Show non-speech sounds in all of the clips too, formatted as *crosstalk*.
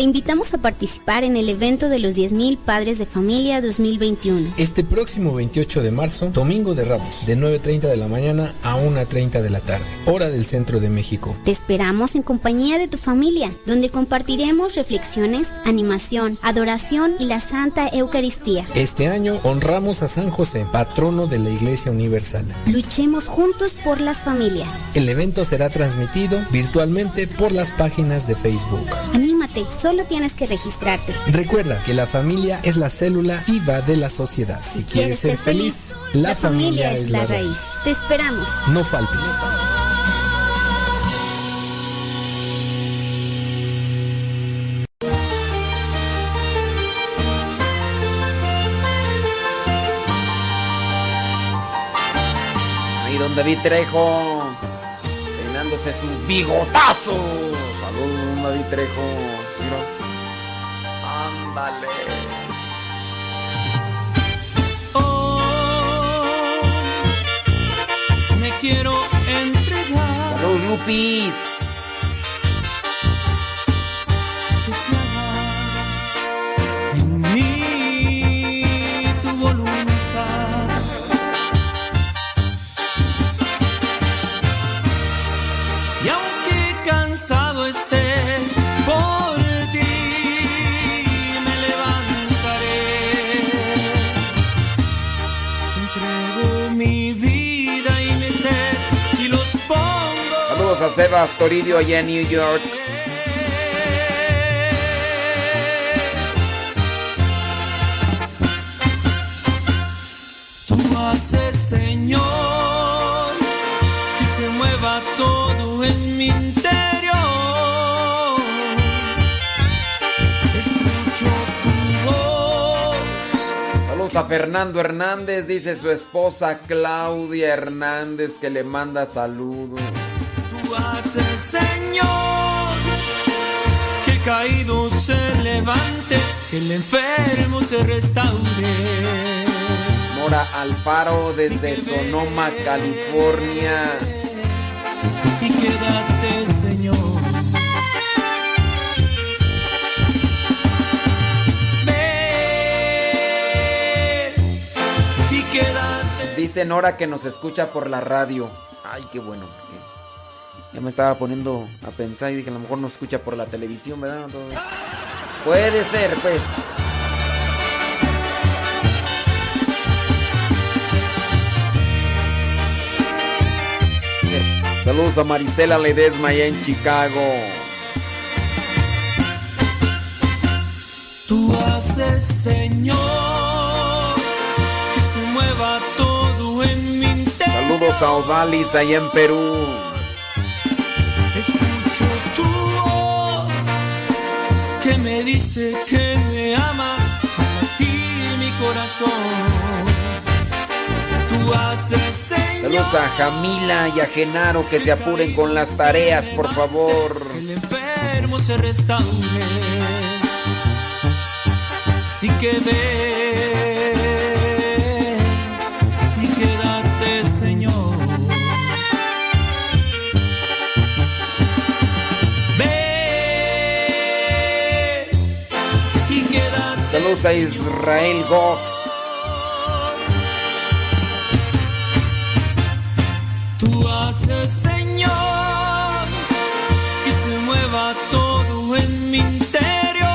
Te invitamos a participar en el evento de los 10.000 Padres de Familia 2021. Este próximo 28 de marzo, Domingo de Ramos, de 9.30 de la mañana a 1.30 de la tarde, hora del centro de México. Te esperamos en compañía de tu familia, donde compartiremos reflexiones, animación, adoración y la Santa Eucaristía. Este año honramos a San José, patrono de la Iglesia Universal. Luchemos juntos por las familias. El evento será transmitido virtualmente por las páginas de Facebook. Anímate, solo tienes que registrarte. Recuerda que la familia es la célula viva de la sociedad. Si, quieres, ser feliz, la, familia, es la raíz. Te esperamos. No faltes. Ahí don David Trejo, peinándose su bigotazo. Saludos, don David. Ándale. Quiero entregar. Saludos, Lupis. Sebas Toribio allá en New York. Tú haces, Señor, que se mueva todo en mi interior. Escucho tu voz. Saludos a Fernando Hernández, dice su esposa Claudia Hernández que le manda saludos. Haces, Señor, que el caído se levante, que el enfermo se restaure. Mora Alfaro desde Sonoma, California. Y quédate, Señor. Ven y quédate. Dice Nora que nos escucha por la radio. Ay, qué bueno. Ya me estaba poniendo a pensar y dije, a lo mejor nos escucha por la televisión, ¿verdad? Puede ser, pues. Saludos a Marisela Ledesma allá en Chicago. Tú haces, Señor, que se mueva todo en mi interior. Saludos a Odalis allá en Perú. Dice que me ama, así mi corazón. Tú haces, Señor, Saludos a Jamila y a Genaro que se apuren con las tareas, por favor. el enfermo se restaure. Así que ven Saludos a Israel Goss. Tú haces, Señor, que se mueva todo en mi interior.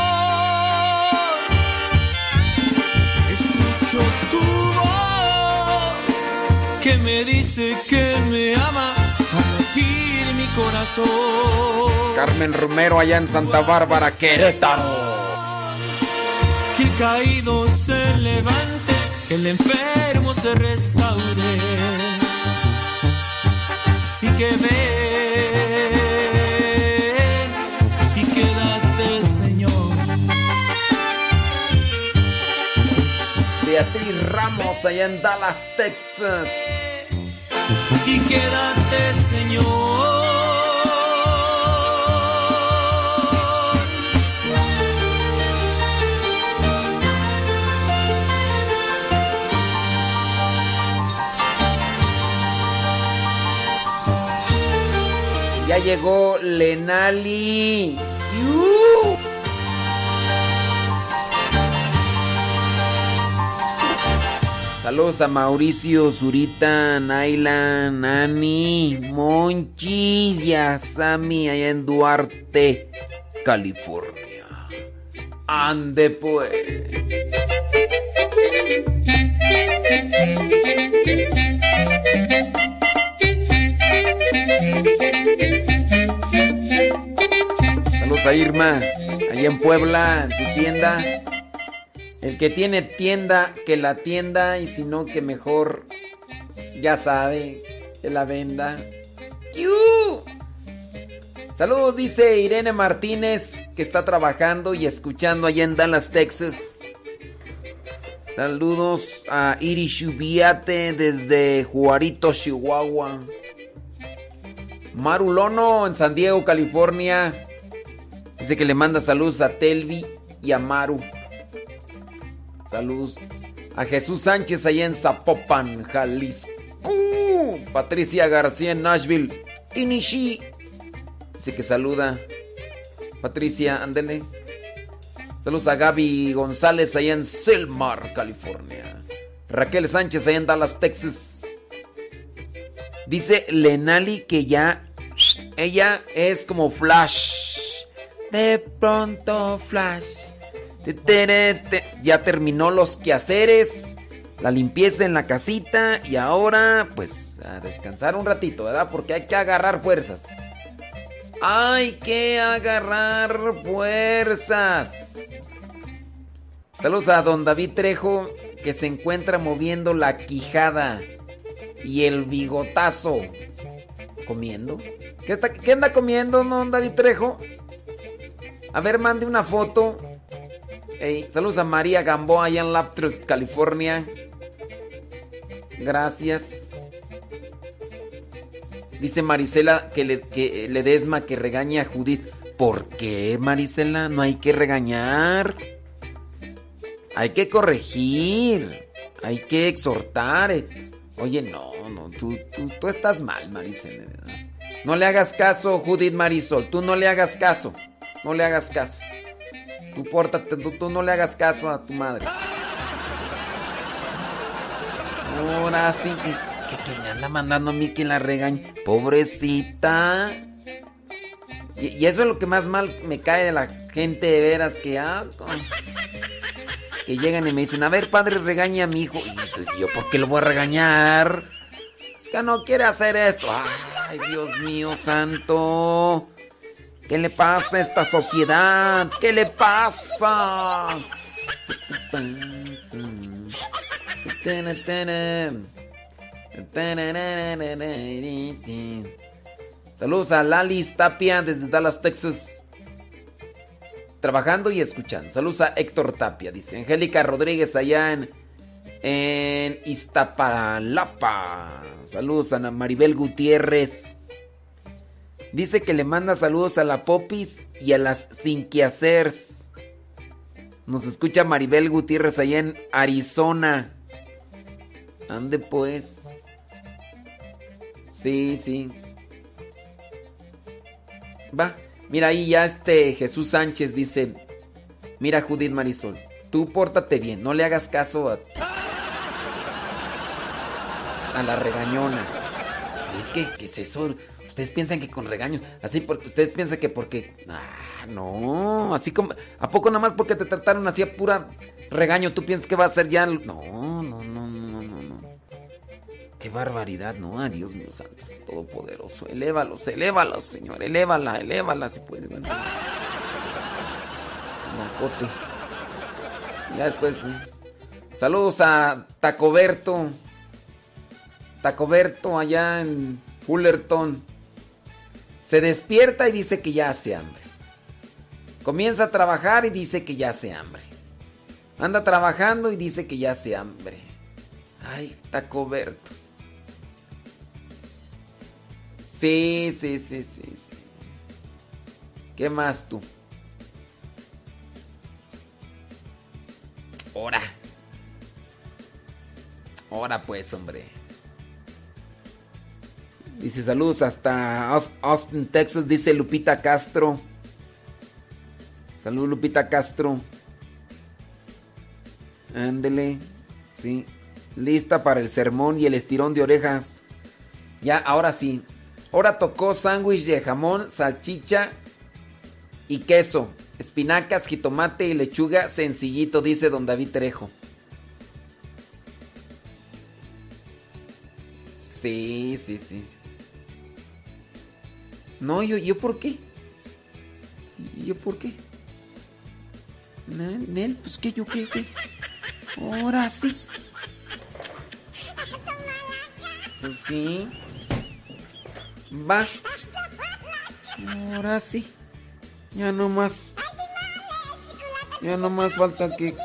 Escucho tu voz que me dice que me ama, a latir mi corazón. Carmen Romero allá en Santa Bárbara, Querétaro. Caído se levante, que el enfermo se restaure. Así que ven y quédate, Señor. Beatriz Ramos allá en Dallas, Texas. Y quédate, Señor. Llegó Lenali. Saludos a Mauricio, Zurita, Naila, Nani, Monchis y Sammy allá en Duarte, California. Ande pues. A Irma, allá en Puebla, en su tienda. El que tiene tienda, que la tienda, y si no, que mejor, ya sabe, que la venda. Saludos, dice Irene Martínez, que está trabajando y escuchando allá en Dallas, Texas. Saludos a Iri Shubiate desde Juarito, Chihuahua. Marulono en San Diego, California. Dice que le manda saludos a Telvi y a Maru. Saludos a Jesús Sánchez allá en Zapopan, Jalisco. Patricia García en Nashville. Inishi. Dice que saluda. Patricia, ándele. Saludos a Gaby González allá en Selmar, California. Raquel Sánchez allá en Dallas, Texas. Dice Lenali que ya ella es como Flash. De pronto Flash. Ya terminó los quehaceres, la limpieza en la casita y ahora pues a descansar un ratito, ¿verdad? Porque hay que agarrar fuerzas. Hay que agarrar fuerzas. Saludos a don David Trejo que se encuentra moviendo la quijada y el bigotazo. ¿Comiendo? ¿Qué, qué anda comiendo, don David Trejo? A ver, mande una foto. saludos a María Gamboa allá en Laptop, California. Gracias. Dice Marisela que le, desma que regañe a Judith. ¿Por qué, Marisela? No hay que regañar. Hay que corregir. Hay que exhortar. Oye, no, no, tú, tú, estás mal, Marisela. No le hagas caso, Judith Marisol. Tú no le hagas caso. No le hagas caso. Tú pórtate, tú, no le hagas caso a tu madre. Ahora sí, que, me anda mandando a mí que la regañe. Pobrecita. Y, eso es lo que más mal me cae de la gente de veras que ah, que llegan y me dicen, a ver padre, regaña a mi hijo. Y yo, ¿por qué lo voy a regañar? Es que no quiere hacer esto. Ay, Dios mío santo. ¿Qué le pasa a esta sociedad? ¿Qué le pasa? Saludos a Lalis Tapia desde Dallas, Texas. Trabajando y escuchando. Saludos a Héctor Tapia, dice Angélica Rodríguez allá en, en Iztapalapa. Saludos a Maribel Gutiérrez. Dice que le manda saludos a la Popis y a las Sinquiacers. Nos escucha Maribel Gutiérrez allá en Arizona. Ande pues. Sí, sí. Va. Mira ahí ya este Jesús Sánchez dice, mira Judith Marisol, tú pórtate bien, no le hagas caso a, a la regañona. Es que, ¿qué es eso? Ustedes piensan que con regaños, así porque ustedes piensan que porque. Ah, no, así como. ¿A poco nada más porque te trataron así a pura regaño tú piensas que va a ser ya.? No, no, no, no, no, no. Qué barbaridad, no, a Dios mío santo, todopoderoso. Elévalos, elévalos, Señor, elévala, elévala si puede. Bueno. Ya después. Saludos a Tacoberto. Tacoberto allá en Fullerton. Se despierta y dice que ya hace hambre. Comienza a trabajar y dice que ya hace hambre. Anda trabajando y dice que ya hace hambre. Ay, está coberto. Sí, sí, sí, sí, sí. ¿Qué más tú? Ahora. Ahora pues, hombre. Dice saludos hasta Austin, Texas, dice Lupita Castro. Saludos Lupita Castro. Ándele. Sí. Lista para el sermón y el estirón de orejas. Ya, ahora sí. Ahora tocó sándwich de jamón, salchicha y queso. Espinacas, jitomate y lechuga sencillito, dice don David Trejo. Sí, sí, sí. No, yo, yo por qué? ¿Yo por qué? Nel, pues que yo qué, qué. Ahora sí. Pues sí. Va. Ahora sí. Ya no más. Ya no más falta que.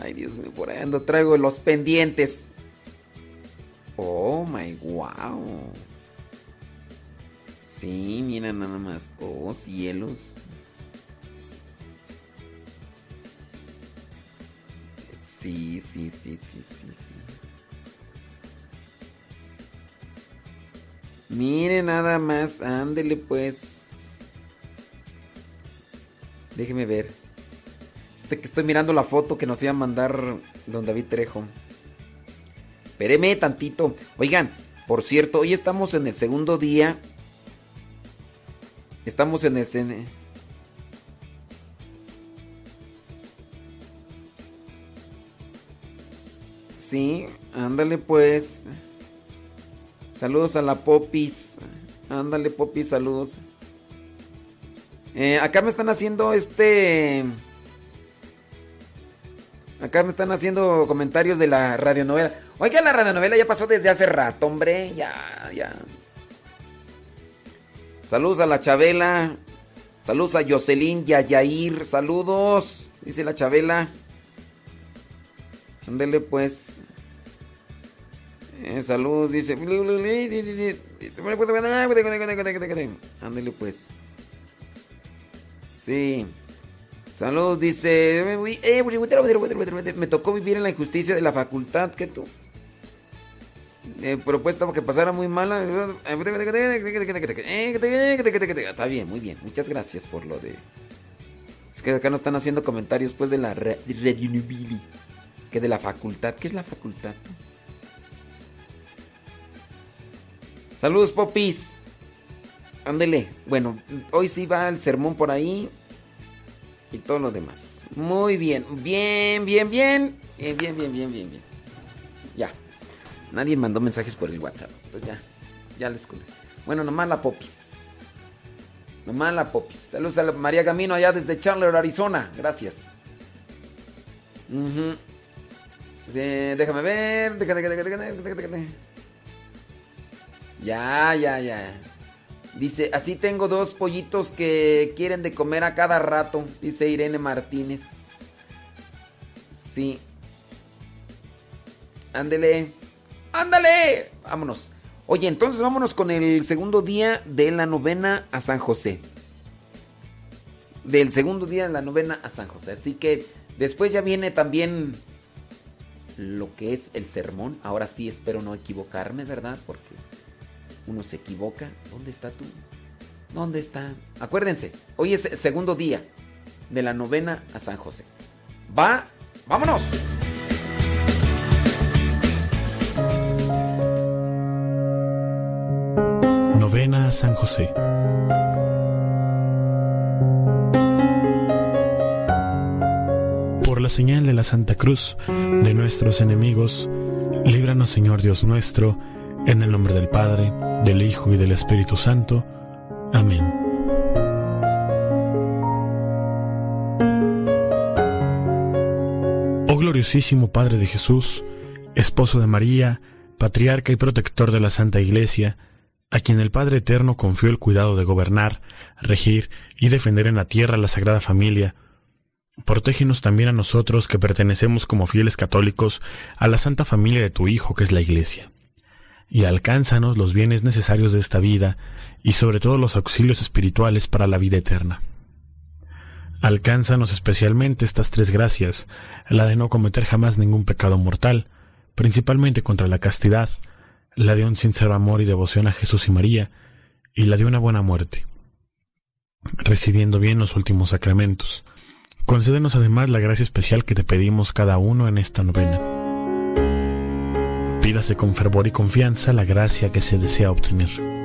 Ay, Dios mío, por ahí ando. Traigo los pendientes. Oh my wow. Sí, mira nada más. Oh, cielos. Sí, sí, sí, sí, sí, sí. Mire nada más, ándele pues. Déjeme ver. Este estoy mirando la foto que nos iba a mandar don David Trejo. Espéreme tantito. Oigan, por cierto, hoy estamos en el segundo día. Estamos en el... Sí, ándale pues. Saludos a la Popis. Ándale Popis, saludos. Eh, acá me están haciendo este... Acá me están haciendo comentarios de la radionovela. Oiga, la radionovela ya pasó desde hace rato, hombre. Ya, ya. Saludos a la Chabela. Saludos a Jocelyn y a Yair. Saludos. Dice la Chabela. Ándele pues. Eh, saludos, dice. Ándele pues. Sí. Saludos, dice. Me tocó vivir en la injusticia de la facultad que tú. Eh, propuesta que pasara muy mala. Está bien, muy bien. Muchas gracias por lo de. Es que acá nos están haciendo comentarios pues de la Redunibili. Que de la facultad. ¿Qué es la facultad? Saludos, popis. Ándele. Bueno, hoy sí va el sermón por ahí. Y todo lo demás. Muy bien. Bien, bien, bien. Bien, bien, bien, bien, bien, bien. Nadie mandó mensajes por el WhatsApp. Entonces ya. Ya les conté. Bueno, nomás la popis. Nomás la popis. Saludos a María Camino allá desde Chandler, Arizona. Gracias. déjame ver. Ya, ya, ya. Dice, así tengo dos pollitos que quieren de comer a cada rato, dice Irene Martínez. Sí. Ándele. Ándale. Vámonos. Oye, entonces vámonos con el segundo día de la novena a San José. Del segundo día de la novena a San José. Así que después ya viene también lo que es el sermón. Ahora sí espero no equivocarme, ¿verdad? Porque uno se equivoca. ¿Dónde está tú? ¿Dónde está? Acuérdense, hoy es el segundo día de la novena a San José. Va, vámonos. San José. Por la señal de la Santa Cruz de nuestros enemigos, líbranos Señor Dios nuestro, en el nombre del Padre, del Hijo y del Espíritu Santo. Amén. Oh gloriosísimo Padre de Jesús, esposo de María, patriarca y protector de la Santa Iglesia, a quien el Padre Eterno confió el cuidado de gobernar, regir y defender en la tierra la Sagrada Familia, protégenos también a nosotros que pertenecemos como fieles católicos a la Santa Familia de tu Hijo que es la Iglesia y alcánzanos los bienes necesarios de esta vida y sobre todo los auxilios espirituales para la vida eterna. Alcánzanos especialmente estas tres gracias, la de no cometer jamás ningún pecado mortal, principalmente contra la castidad, la de un sincero amor y devoción a Jesús y María, y la de una buena muerte, recibiendo bien los últimos sacramentos. Concédenos además la gracia especial que te pedimos cada uno en esta novena. Pídase con fervor y confianza la gracia que se desea obtener.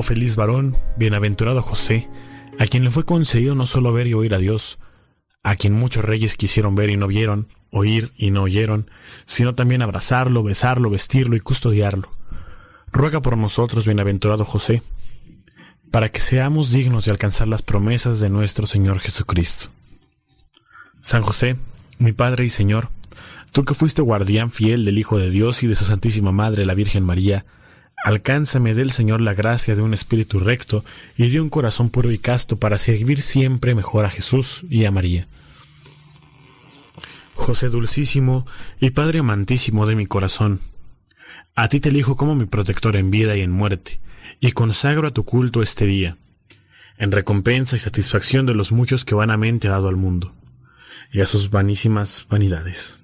Oh feliz varón, bienaventurado José, a quien le fue concedido no solo ver y oír a Dios, a quien muchos reyes quisieron ver y no vieron, oír y no oyeron, sino también abrazarlo, besarlo, vestirlo y custodiarlo. Ruega por nosotros, bienaventurado José, para que seamos dignos de alcanzar las promesas de nuestro Señor Jesucristo. San José, mi Padre y Señor, tú que fuiste guardián fiel del Hijo de Dios y de su Santísima Madre, la Virgen María, Alcánzame del Señor la gracia de un espíritu recto y de un corazón puro y casto para servir siempre mejor a Jesús y a María. José dulcísimo y Padre amantísimo de mi corazón, a ti te elijo como mi protector en vida y en muerte, y consagro a tu culto este día, en recompensa y satisfacción de los muchos que vanamente ha dado al mundo, y a sus vanísimas vanidades.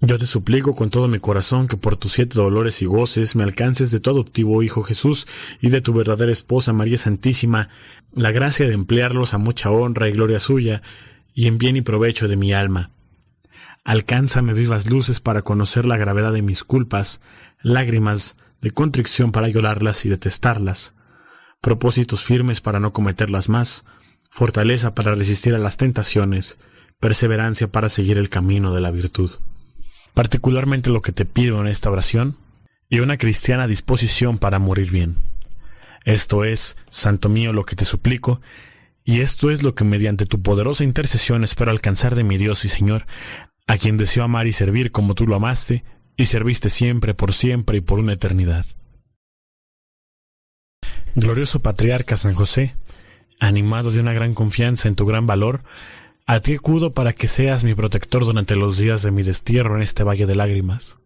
Yo te suplico con todo mi corazón que por tus siete dolores y goces me alcances de tu adoptivo Hijo Jesús y de tu verdadera esposa María Santísima la gracia de emplearlos a mucha honra y gloria suya y en bien y provecho de mi alma. Alcánzame vivas luces para conocer la gravedad de mis culpas, lágrimas de contrición para llorarlas y detestarlas, propósitos firmes para no cometerlas más, fortaleza para resistir a las tentaciones, perseverancia para seguir el camino de la virtud particularmente lo que te pido en esta oración, y una cristiana disposición para morir bien. Esto es, Santo mío, lo que te suplico, y esto es lo que mediante tu poderosa intercesión espero alcanzar de mi Dios y Señor, a quien deseo amar y servir como tú lo amaste, y serviste siempre, por siempre y por una eternidad. Glorioso Patriarca San José, animado de una gran confianza en tu gran valor, a ti acudo para que seas mi protector durante los días de mi destierro en este valle de lágrimas.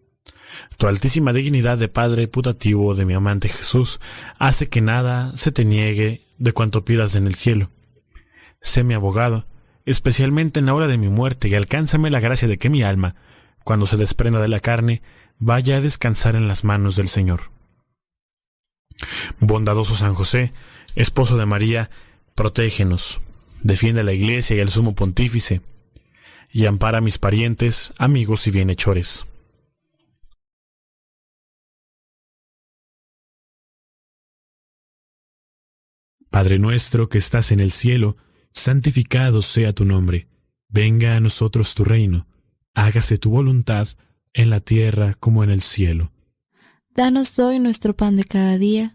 Tu altísima dignidad de Padre putativo de mi amante Jesús hace que nada se te niegue de cuanto pidas en el cielo. Sé mi abogado, especialmente en la hora de mi muerte, y alcánzame la gracia de que mi alma, cuando se desprenda de la carne, vaya a descansar en las manos del Señor. Bondadoso San José, esposo de María, protégenos, defiende a la Iglesia y al sumo pontífice, y ampara a mis parientes, amigos y bienhechores. Padre nuestro que estás en el cielo, santificado sea tu nombre, venga a nosotros tu reino, hágase tu voluntad en la tierra como en el cielo. Danos hoy nuestro pan de cada día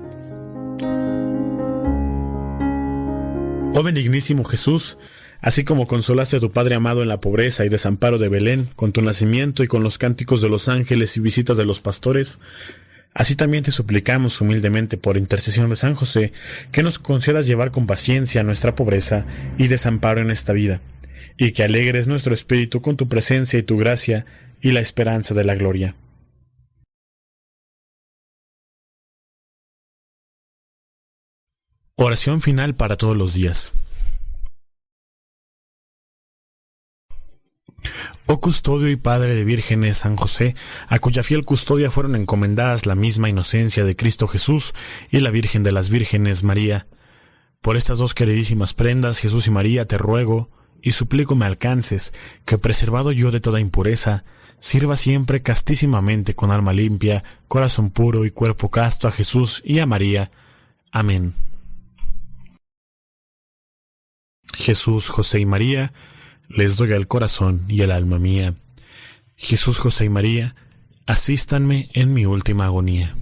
Oh benignísimo Jesús, así como consolaste a tu Padre amado en la pobreza y desamparo de Belén, con tu nacimiento y con los cánticos de los ángeles y visitas de los pastores, así también te suplicamos humildemente por intercesión de San José, que nos concedas llevar con paciencia nuestra pobreza y desamparo en esta vida, y que alegres nuestro espíritu con tu presencia y tu gracia y la esperanza de la gloria. Oración final para todos los días. Oh custodio y padre de vírgenes San José, a cuya fiel custodia fueron encomendadas la misma inocencia de Cristo Jesús y la Virgen de las Vírgenes María. Por estas dos queridísimas prendas, Jesús y María, te ruego y suplico me alcances, que preservado yo de toda impureza, sirva siempre castísimamente con alma limpia, corazón puro y cuerpo casto a Jesús y a María. Amén. Jesús, José y María, les doy el corazón y el alma mía. Jesús, José y María, asístanme en mi última agonía.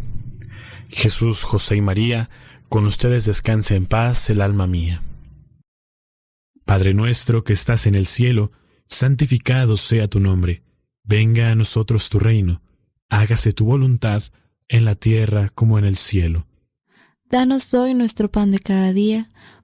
Jesús, José y María, con ustedes descanse en paz el alma mía. Padre nuestro que estás en el cielo, santificado sea tu nombre. Venga a nosotros tu reino. Hágase tu voluntad en la tierra como en el cielo. Danos hoy nuestro pan de cada día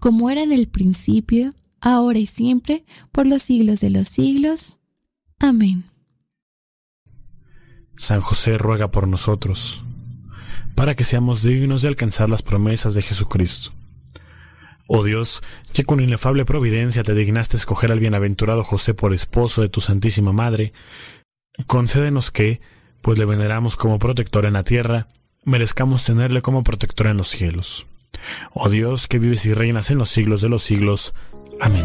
como era en el principio, ahora y siempre, por los siglos de los siglos. Amén. San José ruega por nosotros, para que seamos dignos de alcanzar las promesas de Jesucristo. Oh Dios, que con inefable providencia te dignaste escoger al bienaventurado José por esposo de tu Santísima Madre, concédenos que, pues le veneramos como protector en la tierra, merezcamos tenerle como protector en los cielos. Oh Dios, que vives y reinas en los siglos de los siglos. Amén.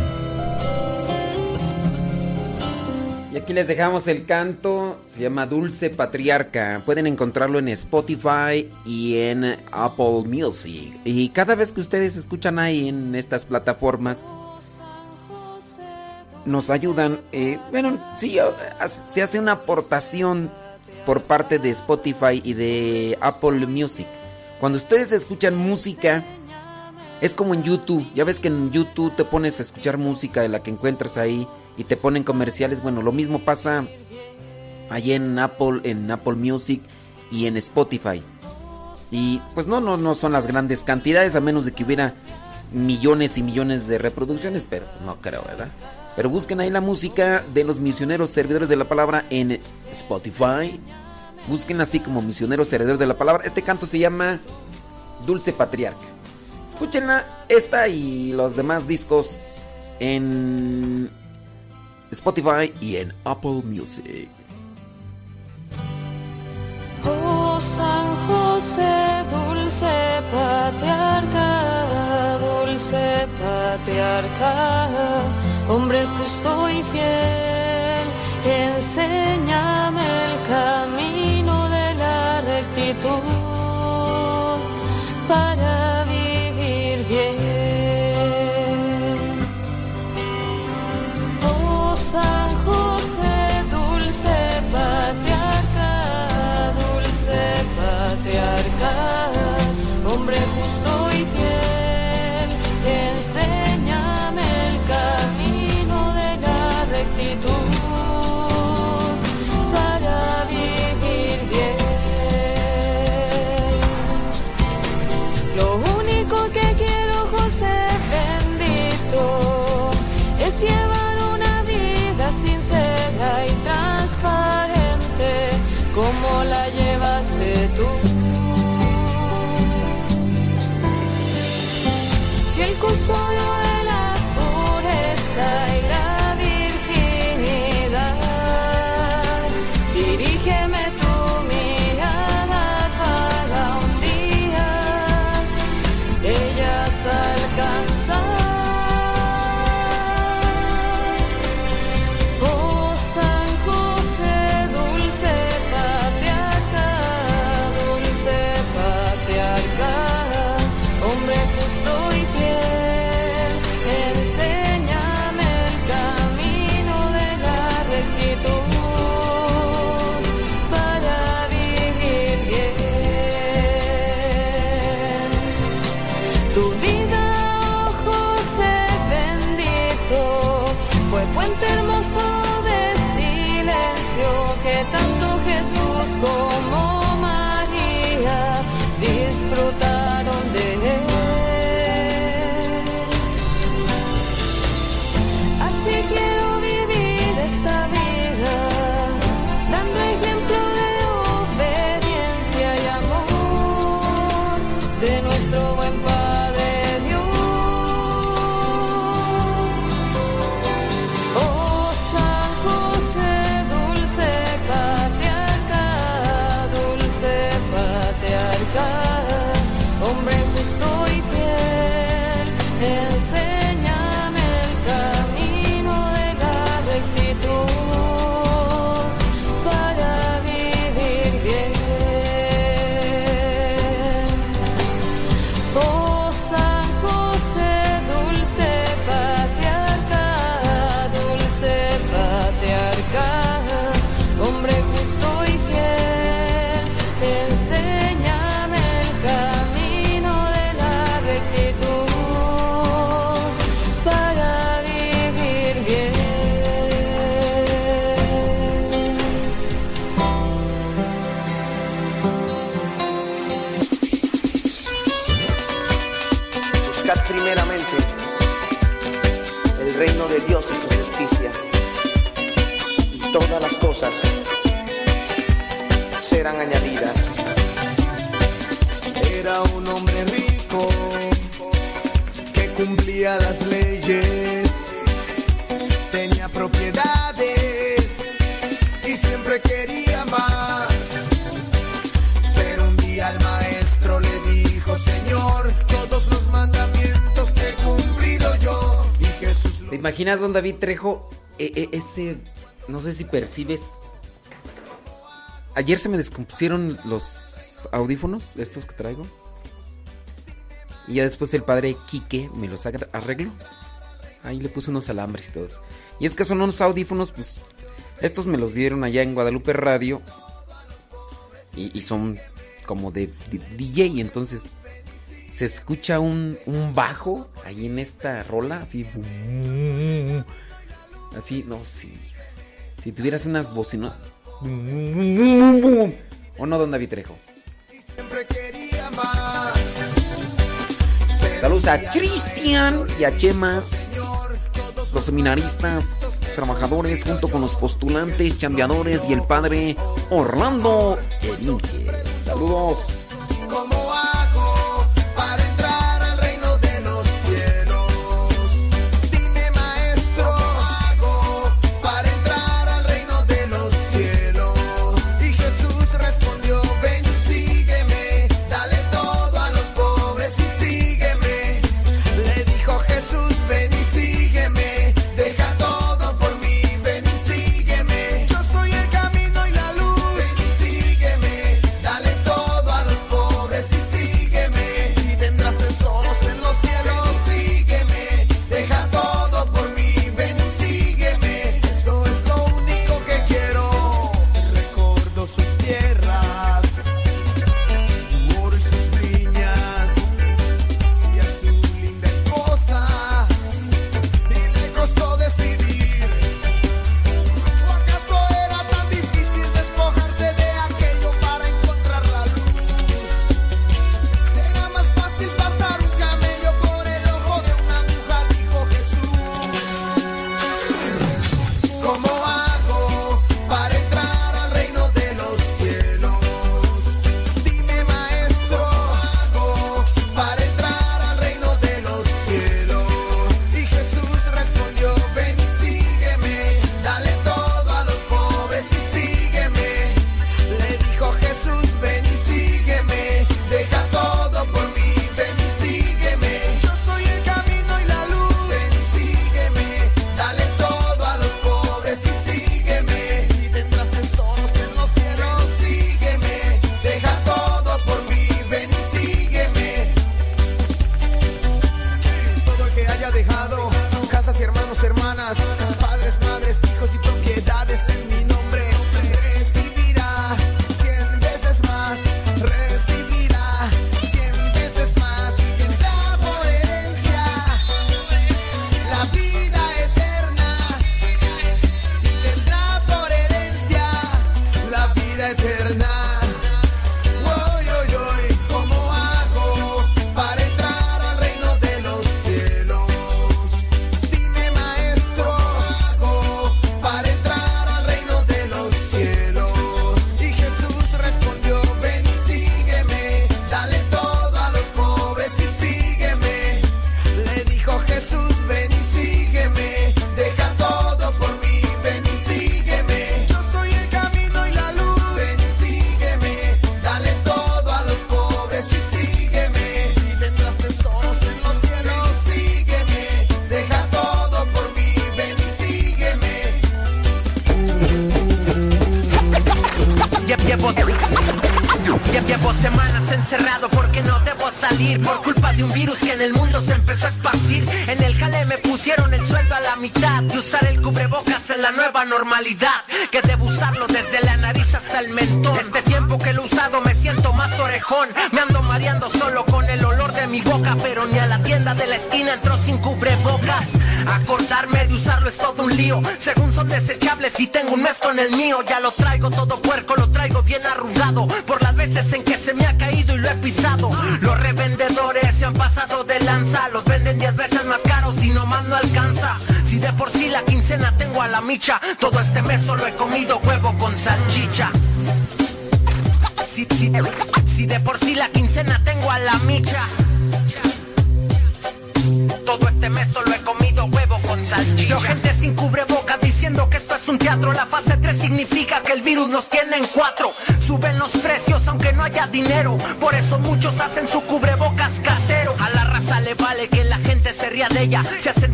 Y aquí les dejamos el canto, se llama Dulce Patriarca. Pueden encontrarlo en Spotify y en Apple Music. Y cada vez que ustedes escuchan ahí en estas plataformas, nos ayudan. Eh, bueno, sí, se hace una aportación por parte de Spotify y de Apple Music. Cuando ustedes escuchan música, es como en YouTube. Ya ves que en YouTube te pones a escuchar música de la que encuentras ahí y te ponen comerciales. Bueno, lo mismo pasa allí en Apple, en Apple Music y en Spotify. Y pues no, no, no son las grandes cantidades, a menos de que hubiera millones y millones de reproducciones, pero no creo, ¿verdad? Pero busquen ahí la música de los misioneros servidores de la palabra en Spotify Busquen así como misioneros herederos de la palabra. Este canto se llama Dulce Patriarca. Escúchenla, esta y los demás discos en Spotify y en Apple Music. Oh San José, dulce patriarca, dulce patriarca, hombre justo y fiel, enséñame el camino rectitud para vivir que tanto Jesús como María disfrutaron de él. Imaginas, don David Trejo? E- e- ese. No sé si percibes. Ayer se me descompusieron los audífonos, estos que traigo. Y ya después el padre Quique me los arregló. Ahí le puse unos alambres y todos. Y es que son unos audífonos, pues. Estos me los dieron allá en Guadalupe Radio. Y, y son como de, de DJ. Entonces se escucha un, un bajo ahí en esta rola. Así. Así, no, sí. Si tuvieras unas bocinas. ¿O no, don David Trejo? Saludos a Cristian y a Chema, los seminaristas, trabajadores, junto con los postulantes, chambeadores y el padre Orlando Erinque. Saludos.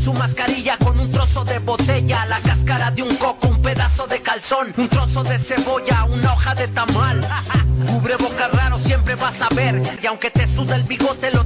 Su mascarilla con un trozo de botella, la cáscara de un coco, un pedazo de calzón, un trozo de cebolla, una hoja de tamal. *laughs* Cubre boca raro, siempre vas a ver. Y aunque te suda el bigote, lo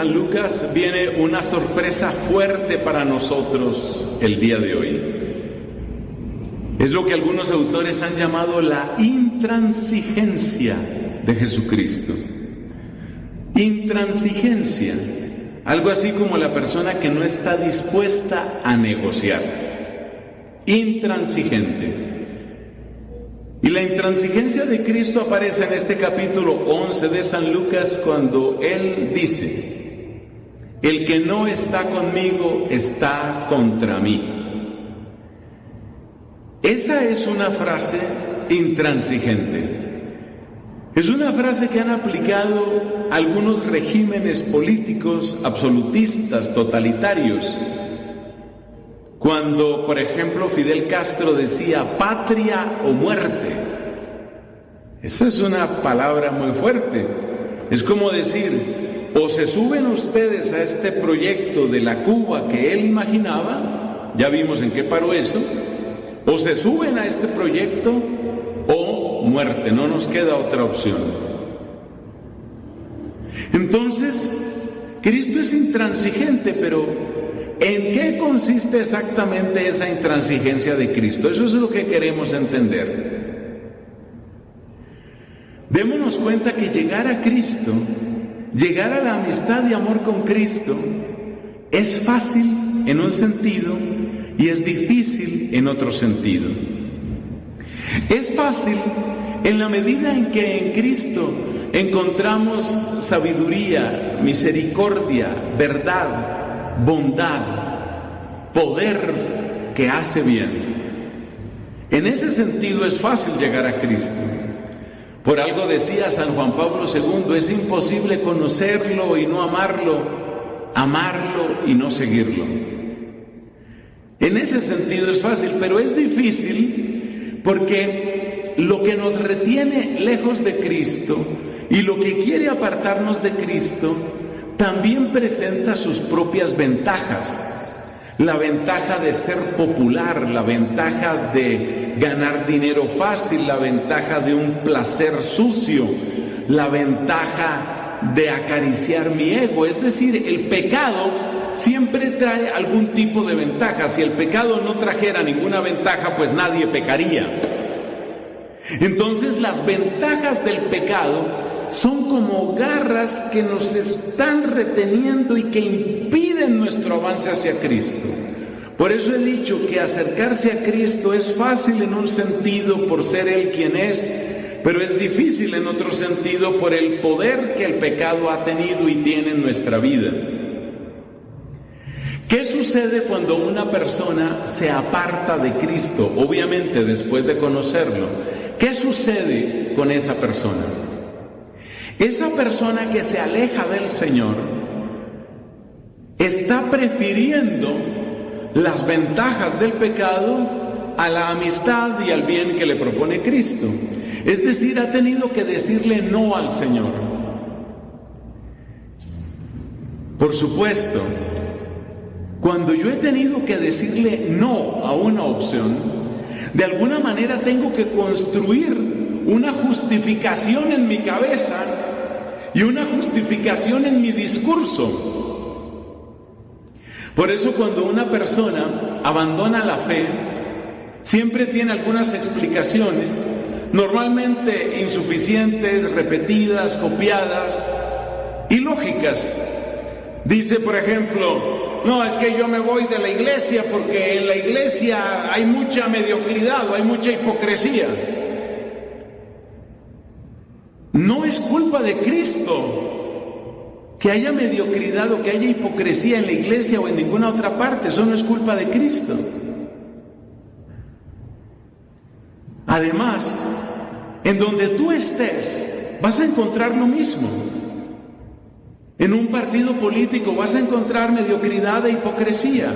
San Lucas viene una sorpresa fuerte para nosotros el día de hoy. Es lo que algunos autores han llamado la intransigencia de Jesucristo. Intransigencia, algo así como la persona que no está dispuesta a negociar. Intransigente. Y la intransigencia de Cristo aparece en este capítulo 11 de San Lucas cuando Él dice, el que no está conmigo está contra mí. Esa es una frase intransigente. Es una frase que han aplicado algunos regímenes políticos absolutistas, totalitarios. Cuando, por ejemplo, Fidel Castro decía patria o muerte. Esa es una palabra muy fuerte. Es como decir, o se suben ustedes a este proyecto de la Cuba que él imaginaba, ya vimos en qué paró eso, o se suben a este proyecto o muerte, no nos queda otra opción. Entonces, Cristo es intransigente, pero ¿en qué consiste exactamente esa intransigencia de Cristo? Eso es lo que queremos entender. Démonos cuenta que llegar a Cristo, llegar a la amistad y amor con Cristo, es fácil en un sentido y es difícil en otro sentido. Es fácil en la medida en que en Cristo encontramos sabiduría, misericordia, verdad, bondad, poder que hace bien. En ese sentido es fácil llegar a Cristo. Por algo decía San Juan Pablo II, es imposible conocerlo y no amarlo, amarlo y no seguirlo. En ese sentido es fácil, pero es difícil porque lo que nos retiene lejos de Cristo y lo que quiere apartarnos de Cristo también presenta sus propias ventajas. La ventaja de ser popular, la ventaja de ganar dinero fácil, la ventaja de un placer sucio, la ventaja de acariciar mi ego. Es decir, el pecado siempre trae algún tipo de ventaja. Si el pecado no trajera ninguna ventaja, pues nadie pecaría. Entonces las ventajas del pecado son como garras que nos están reteniendo y que impiden nuestro avance hacia Cristo. Por eso he dicho que acercarse a Cristo es fácil en un sentido por ser Él quien es, pero es difícil en otro sentido por el poder que el pecado ha tenido y tiene en nuestra vida. ¿Qué sucede cuando una persona se aparta de Cristo? Obviamente después de conocerlo. ¿Qué sucede con esa persona? Esa persona que se aleja del Señor está prefiriendo las ventajas del pecado a la amistad y al bien que le propone Cristo. Es decir, ha tenido que decirle no al Señor. Por supuesto, cuando yo he tenido que decirle no a una opción, de alguna manera tengo que construir una justificación en mi cabeza y una justificación en mi discurso. Por eso cuando una persona abandona la fe, siempre tiene algunas explicaciones, normalmente insuficientes, repetidas, copiadas y lógicas. Dice, por ejemplo, no, es que yo me voy de la iglesia porque en la iglesia hay mucha mediocridad o hay mucha hipocresía. No es culpa de Cristo que haya mediocridad o que haya hipocresía en la iglesia o en ninguna otra parte. Eso no es culpa de Cristo. Además, en donde tú estés, vas a encontrar lo mismo. En un partido político vas a encontrar mediocridad e hipocresía.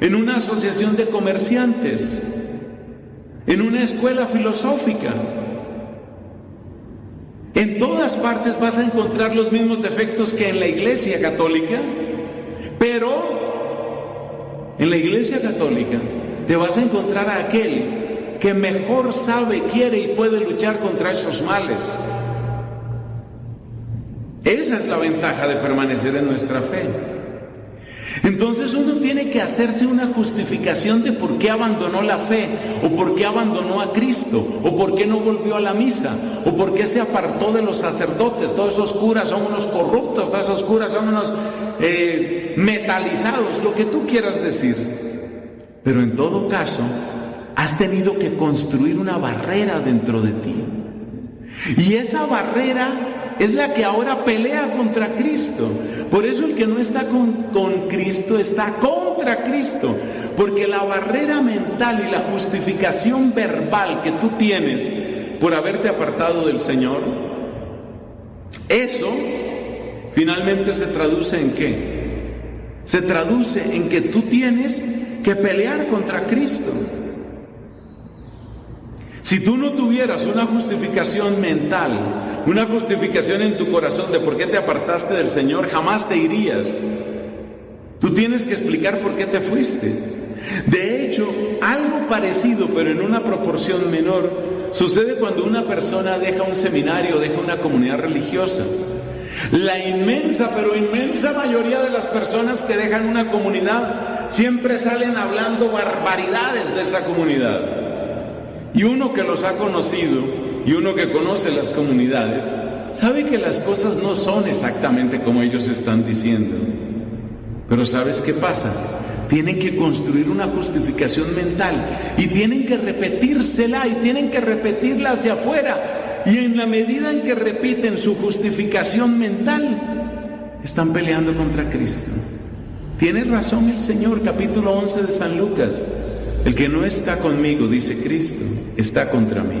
En una asociación de comerciantes. En una escuela filosófica. En todas partes vas a encontrar los mismos defectos que en la iglesia católica. Pero en la iglesia católica te vas a encontrar a aquel que mejor sabe, quiere y puede luchar contra esos males. Esa es la ventaja de permanecer en nuestra fe. Entonces uno tiene que hacerse una justificación de por qué abandonó la fe, o por qué abandonó a Cristo, o por qué no volvió a la misa, o por qué se apartó de los sacerdotes. Todos esos curas son unos corruptos, todos esos curas son unos eh, metalizados, lo que tú quieras decir. Pero en todo caso, has tenido que construir una barrera dentro de ti. Y esa barrera es la que ahora pelea contra Cristo. Por eso el que no está con, con, Cristo está contra Cristo. Porque la barrera mental y la justificación verbal que tú tienes por haberte apartado del Señor, eso finalmente se traduce en qué? Se traduce en que tú tienes que pelear contra Cristo. Si tú no tuvieras una justificación mental, una justificación en tu corazón de por qué te apartaste del Señor, jamás te irías. Tú tienes que explicar por qué te fuiste. De hecho, algo parecido, pero en una proporción menor, sucede cuando una persona deja un seminario, deja una comunidad religiosa. La inmensa, pero inmensa mayoría de las personas que dejan una comunidad siempre salen hablando barbaridades de esa comunidad. Y uno que los ha conocido y uno que conoce las comunidades, sabe que las cosas no son exactamente como ellos están diciendo. Pero ¿sabes qué pasa? Tienen que construir una justificación mental y tienen que repetírsela y tienen que repetirla hacia afuera. Y en la medida en que repiten su justificación mental, están peleando contra Cristo. Tiene razón el Señor, capítulo 11 de San Lucas. El que no está conmigo, dice Cristo, está contra mí.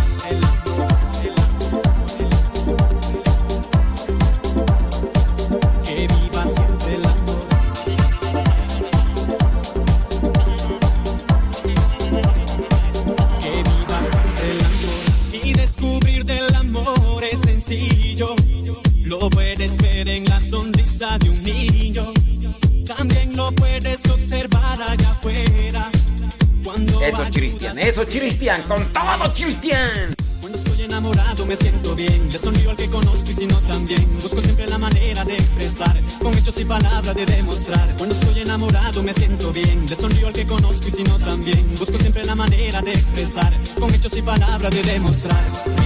Eso, Cristian, con todo, Cristian. Cuando estoy enamorado me siento bien, le sonrío al que conozco y si no también. Busco siempre la manera de expresar, con hechos y palabras de demostrar. Cuando estoy enamorado me siento bien, le sonrío al que conozco y si no también. Busco siempre la manera de expresar, con hechos y palabras de demostrar.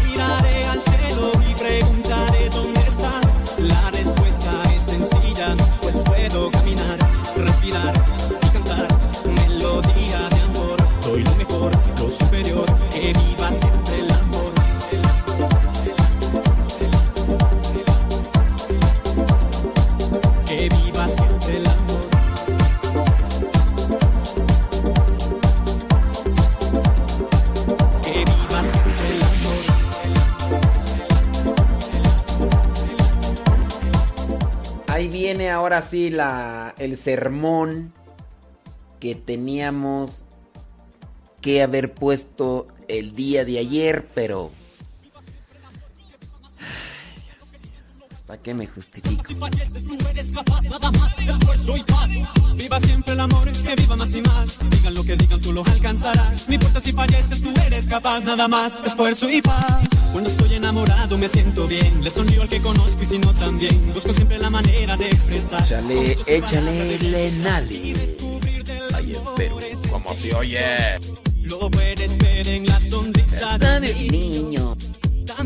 Miraré al cielo el sermón que teníamos que haber puesto el día de ayer, pero... ¿Para qué me justifico? Viva siempre el amor, que viva más y más. Digan lo que digan, tú lo alcanzarás. No importa si falleces, tú eres capaz, nada más. Esfuerzo y paz. Cuando estoy enamorado me siento bien. Le sonrío al que conozco y si no también. Busco siempre la manera de expresar. Échale, échale, Lenali. Ay, en Perú, como se oye. Lo puedes ver en la sonrisa del niño.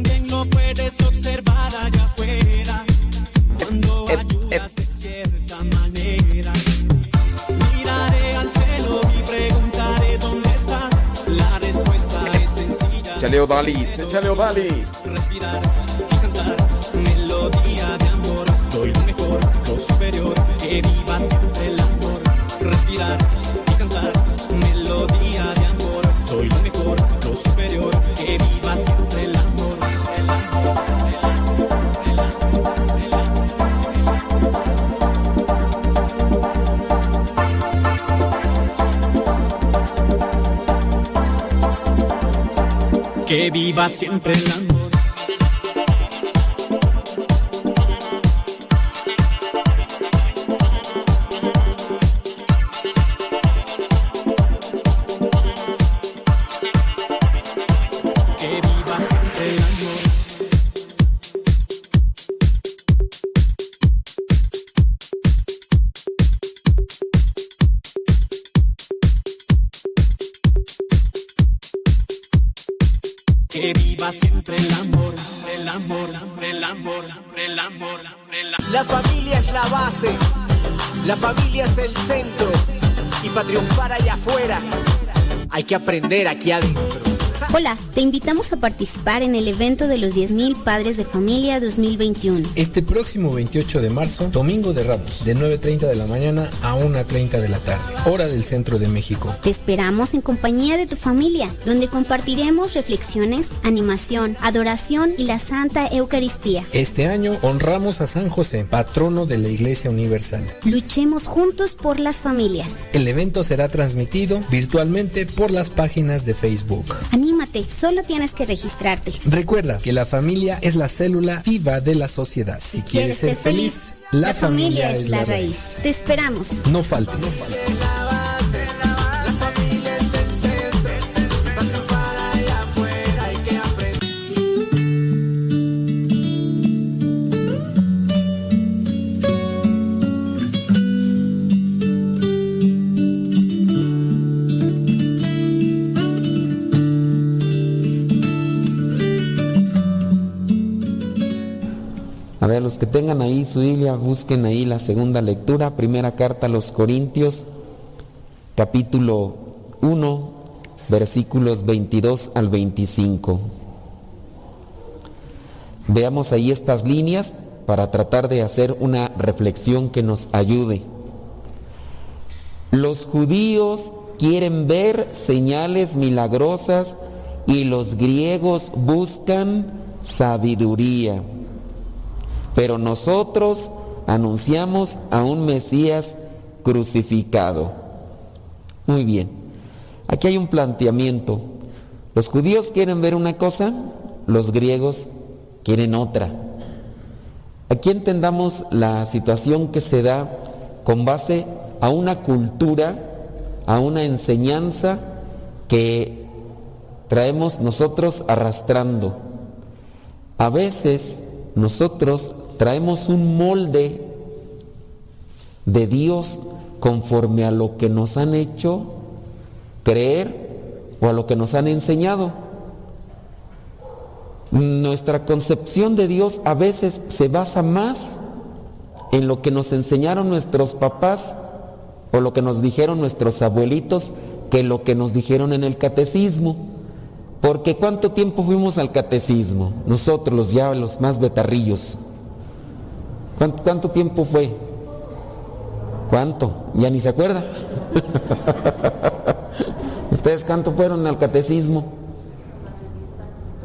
También lo puedes observar allá afuera. Cuando ayudas de cierta manera. Miraré al cielo y preguntaré dónde estás. La respuesta es sencilla. Échale Odalis, échale Odalis. Respirar y cantar. Melodía de amor. Doy lo mejor, lo superior. Que viva siempre el amor. Respirar Viva siempre el amor. Hay que aprender aquí adentro. Hola, te invitamos a participar en el evento de los 10.000 Padres de Familia 2021. Este próximo 28 de marzo, Domingo de Ramos, de 9.30 de la mañana a 1.30 de la tarde, hora del centro de México. Te esperamos en compañía de tu familia, donde compartiremos reflexiones, animación, adoración y la Santa Eucaristía. Este año honramos a San José, patrono de la Iglesia Universal. Luchemos juntos por las familias. El evento será transmitido virtualmente por las páginas de Facebook. Anímate, solo tienes que registrarte. Recuerda que la familia es la célula viva de la sociedad. Si, quieres ser feliz, la, familia, es la raíz. Te esperamos. No faltes. Los que tengan ahí su Biblia, busquen ahí la segunda lectura, primera carta a los Corintios, capítulo 1, versículos 22 al 25. Veamos ahí estas líneas para tratar de hacer una reflexión que nos ayude. Los judíos quieren ver señales milagrosas y los griegos buscan sabiduría. Pero nosotros anunciamos a un Mesías crucificado. Muy bien. Aquí hay un planteamiento. Los judíos quieren ver una cosa, los griegos quieren otra. Aquí entendamos la situación que se da con base a una cultura, a una enseñanza que traemos nosotros arrastrando. A veces nosotros traemos un molde de Dios conforme a lo que nos han hecho creer o a lo que nos han enseñado. Nuestra concepción de Dios a veces se basa más en lo que nos enseñaron nuestros papás o lo que nos dijeron nuestros abuelitos que lo que nos dijeron en el catecismo. Porque ¿cuánto tiempo fuimos al catecismo? Nosotros, los ya los más betarrillos. ¿Cuánto, tiempo fue? ¿Cuánto? Ya ni se acuerda. *laughs* ¿Ustedes cuánto fueron al catecismo?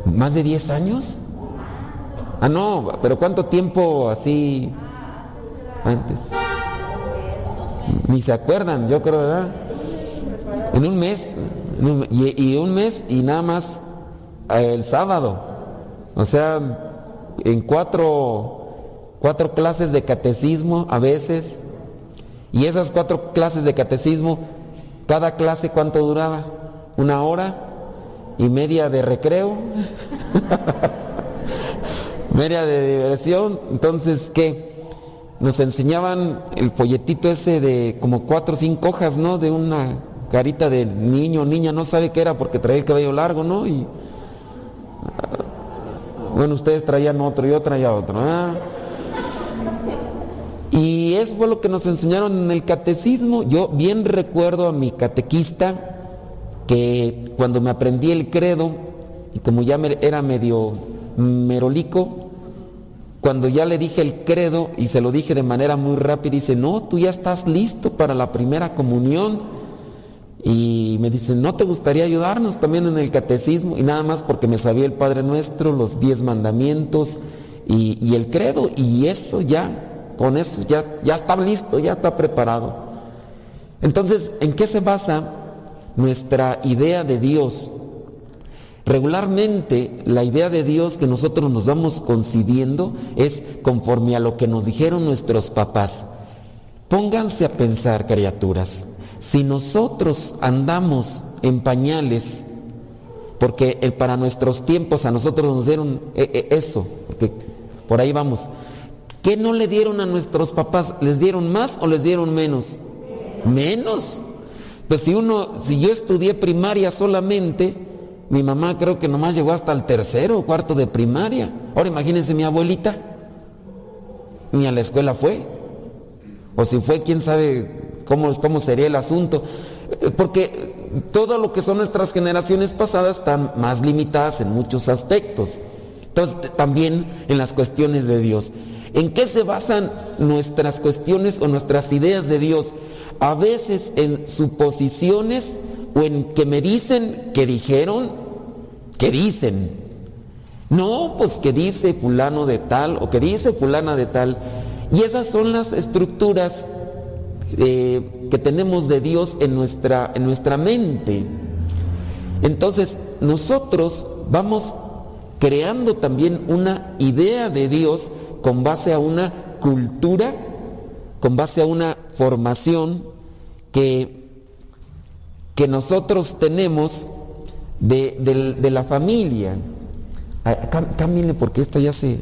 ¿Más de 10 años? Ah, no, pero ¿cuánto tiempo así antes? Ni se acuerdan, yo creo, ¿verdad? En un mes, y, y un mes y nada más eh, el sábado. O sea, en cuatro, cuatro clases de catecismo a veces. Y esas cuatro clases de catecismo, cada clase cuánto duraba? Una hora y media de recreo. *laughs* media de diversión. Entonces, ¿qué? Nos enseñaban el folletito ese de como cuatro o cinco hojas, ¿no? De una carita de niño o niña, no sabe qué era porque traía el cabello largo, ¿no? Y Bueno, ustedes traían otro, yo traía otro. ¿ah? Eso fue lo que nos enseñaron en el catecismo. Yo bien recuerdo a mi catequista que cuando me aprendí el credo, y como ya era medio merolico, cuando ya le dije el credo y se lo dije de manera muy rápida, dice, no, tú ya estás listo para la primera comunión. Y me dice, ¿no te gustaría ayudarnos también en el catecismo? Y nada más porque me sabía el Padre Nuestro, los diez mandamientos y el credo. Y eso ya, con eso ya, ya está listo, ya está preparado. Entonces, ¿en qué se basa nuestra idea de Dios? Regularmente la idea de Dios que nosotros nos vamos concibiendo es conforme a lo que nos dijeron nuestros papás. Pónganse a pensar, criaturas, si nosotros andamos en pañales, porque para nuestros tiempos a nosotros nos dieron eh, eh, eso, porque por ahí vamos. ¿Qué no le dieron a nuestros papás? ¿Les dieron más o les dieron menos? Menos. Pues si uno, si yo estudié primaria solamente, mi mamá creo que nomás llegó hasta el tercero o cuarto de primaria. Ahora imagínense mi abuelita, ni a la escuela fue. O si fue, quién sabe cómo, cómo sería el asunto. Eh, Porque todo lo que son nuestras generaciones pasadas están más limitadas en muchos aspectos. Entonces, también en las cuestiones de Dios. ¿En qué se basan nuestras cuestiones o nuestras ideas de Dios? A veces en suposiciones o en que me dicen que dijeron, que dicen. No, pues que dice fulano de tal o que dice fulana de tal. Y esas son las estructuras eh, que tenemos de Dios en nuestra, en nuestra mente. Entonces, nosotros vamos creando también una idea de Dios con base a una cultura, con base a una formación que, que nosotros tenemos de, de la familia. Cá- Cámbienle porque esta ya se...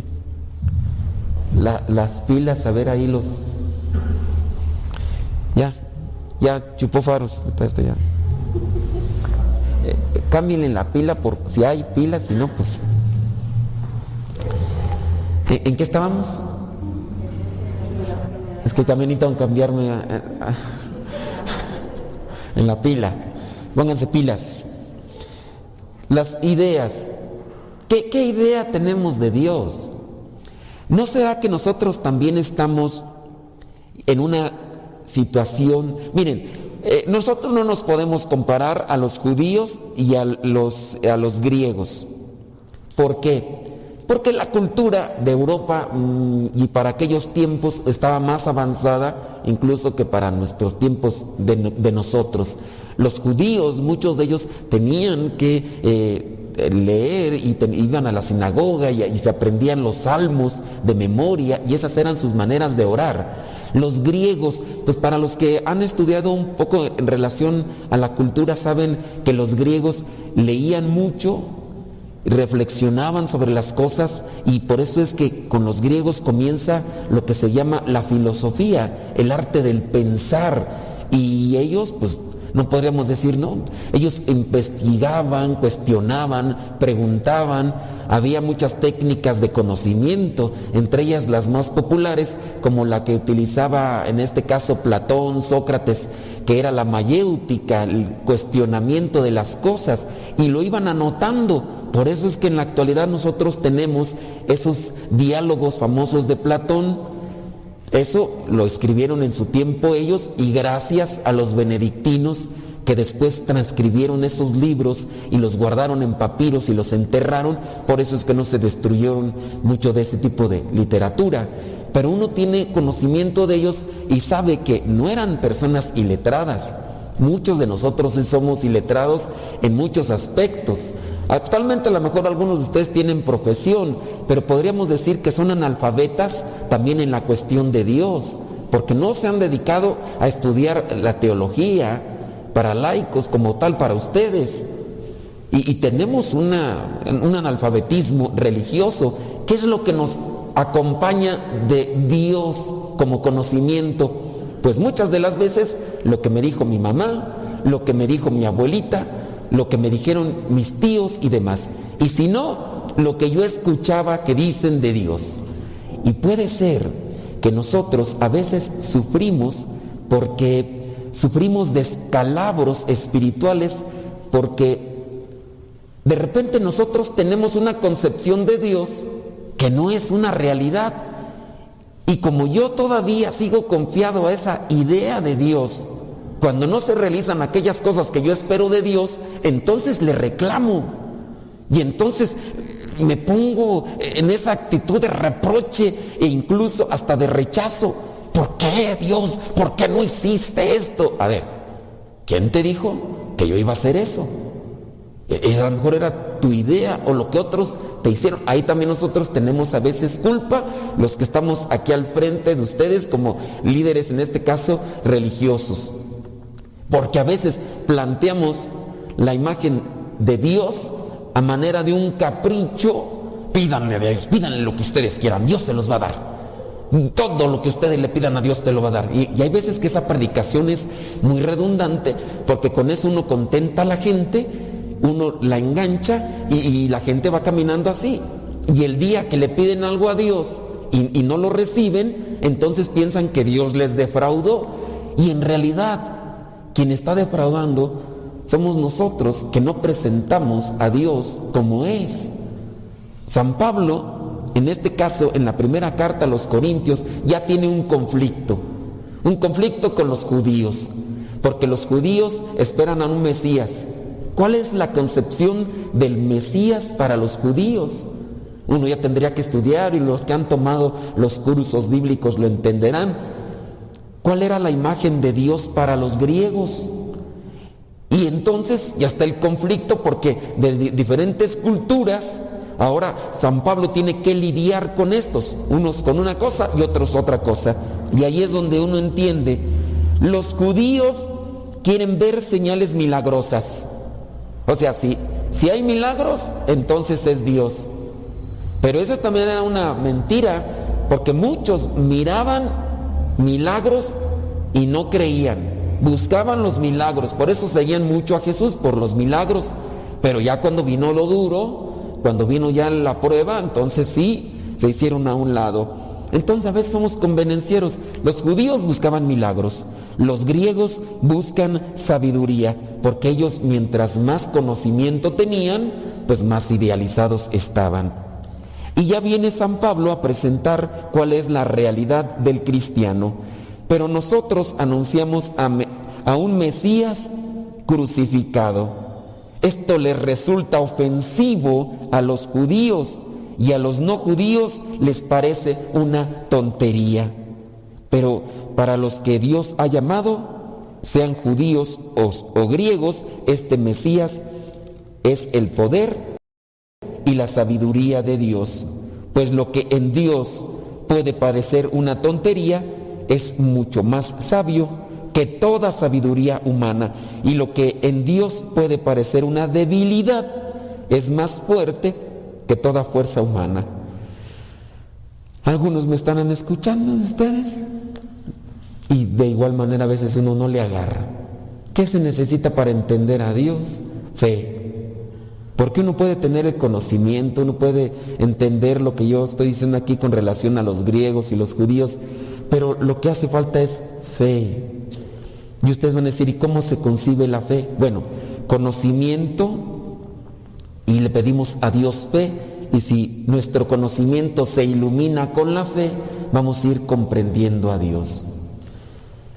la- las pilas, a ver ahí los... Ya, ya chupó faros, está ya. Eh, cámbienle la pila por si hay pilas, si no, pues... ¿En, qué estábamos? Es que también necesitan cambiarme en la pila. Pónganse pilas. Las ideas. ¿Qué, qué idea tenemos de Dios? ¿No será que nosotros también estamos en una situación... Miren, eh, nosotros no nos podemos comparar a los judíos y a los, a los griegos. ¿Por qué? Porque la cultura de Europa mm, y para aquellos tiempos estaba más avanzada incluso que para nuestros tiempos de, no- de nosotros. Los judíos, muchos de ellos tenían que eh, leer y iban a la sinagoga y se aprendían los salmos de memoria y esas eran sus maneras de orar. Los griegos, pues para los que han estudiado un poco en relación a la cultura, saben que los griegos leían mucho, reflexionaban sobre las cosas y por eso es que con los griegos comienza lo que se llama la filosofía, el arte del pensar. Y ellos pues no podríamos decir no, ellos investigaban, cuestionaban, preguntaban, había muchas técnicas de conocimiento, entre ellas las más populares como la que utilizaba en este caso Platón, Sócrates, que era la mayéutica, el cuestionamiento de las cosas, y lo iban anotando. Por eso es que en la actualidad nosotros tenemos esos diálogos famosos de Platón. Eso lo escribieron en su tiempo ellos y gracias a los benedictinos que después transcribieron esos libros y los guardaron en papiros y los enterraron, por eso es que no se destruyeron mucho de ese tipo de literatura. Pero uno tiene conocimiento de ellos y sabe que no eran personas iletradas. Muchos de nosotros somos iletrados en muchos aspectos. Actualmente a lo mejor algunos de ustedes tienen profesión, pero podríamos decir que son analfabetas también en la cuestión de Dios, porque no se han dedicado a estudiar la teología para laicos como tal para ustedes. Y, tenemos una, un analfabetismo religioso. ¿Qué es lo que nos acompaña de Dios como conocimiento? Pues muchas de las veces lo que me dijo mi mamá, lo que me dijo mi abuelita, lo que me dijeron mis tíos y demás. Y si no, lo que yo escuchaba que dicen de Dios. Y puede ser que nosotros a veces sufrimos porque sufrimos descalabros espirituales porque de repente nosotros tenemos una concepción de Dios que no es una realidad. Y como yo todavía sigo confiado a esa idea de Dios, cuando no se realizan aquellas cosas que yo espero de Dios, entonces le reclamo. Y entonces me pongo en esa actitud de reproche e incluso hasta de rechazo. ¿Por qué Dios? ¿Por qué no hiciste esto? A ver, ¿quién te dijo que yo iba a hacer eso? E, a lo mejor era tu idea o lo que otros te hicieron. Ahí también nosotros tenemos a veces culpa, los que estamos aquí al frente de ustedes como líderes, en este caso religiosos. Porque a veces planteamos la imagen de Dios a manera de un capricho. Pídanle a Dios, pídanle lo que ustedes quieran, Dios se los va a dar. Todo lo que ustedes le pidan a Dios te lo va a dar. Y, hay veces que esa predicación es muy redundante porque con eso uno contenta a la gente, uno la engancha y, y la gente va caminando así. Y el día que le piden algo a Dios y, y no lo reciben, entonces piensan que Dios les defraudó. Y en realidad quien está defraudando somos nosotros que no presentamos a Dios como es. San Pablo, en este caso, en la primera carta a los Corintios, ya tiene un conflicto, un conflicto con los judíos, porque los judíos esperan a un Mesías. ¿Cuál es la concepción del Mesías para los judíos? Uno ya tendría que estudiar y los que han tomado los cursos bíblicos lo entenderán. ¿Cuál era la imagen de Dios para los griegos? Y entonces ya está el conflicto porque de diferentes culturas, ahora San Pablo tiene que lidiar con estos, unos con una cosa y otros otra cosa. Y ahí es donde uno entiende, los judíos quieren ver señales milagrosas. O sea, si, si hay milagros, entonces es Dios. Pero eso también era una mentira, porque muchos miraban milagros y no creían buscaban los milagros, por eso seguían mucho a Jesús, por los milagros, pero ya cuando vino lo duro, cuando vino ya la prueba, entonces sí, se hicieron a un lado. Entonces a veces somos convenencieros. Los judíos buscaban milagros, los griegos buscan sabiduría, porque ellos mientras más conocimiento tenían, pues más idealizados estaban. Y ya viene San Pablo a presentar cuál es la realidad del cristiano. Pero nosotros anunciamos a, un Mesías crucificado. Esto les resulta ofensivo a los judíos y a los no judíos les parece una tontería. Pero para los que Dios ha llamado, sean judíos o, griegos, este Mesías es el poder y la sabiduría de Dios. Pues lo que en Dios puede parecer una tontería, es mucho más sabio que toda sabiduría humana y lo que en Dios puede parecer una debilidad es más fuerte que toda fuerza humana. Algunos me están escuchando de ustedes y de igual manera a veces uno no le agarra. ¿Qué se necesita para entender a Dios? Fe. Porque uno puede tener el conocimiento, uno puede entender lo que yo estoy diciendo aquí con relación a los griegos y los judíos, pero lo que hace falta es fe. Y ustedes van a decir, ¿y cómo se concibe la fe? Bueno, conocimiento y le pedimos a Dios fe. Y si nuestro conocimiento se ilumina con la fe, vamos a ir comprendiendo a Dios.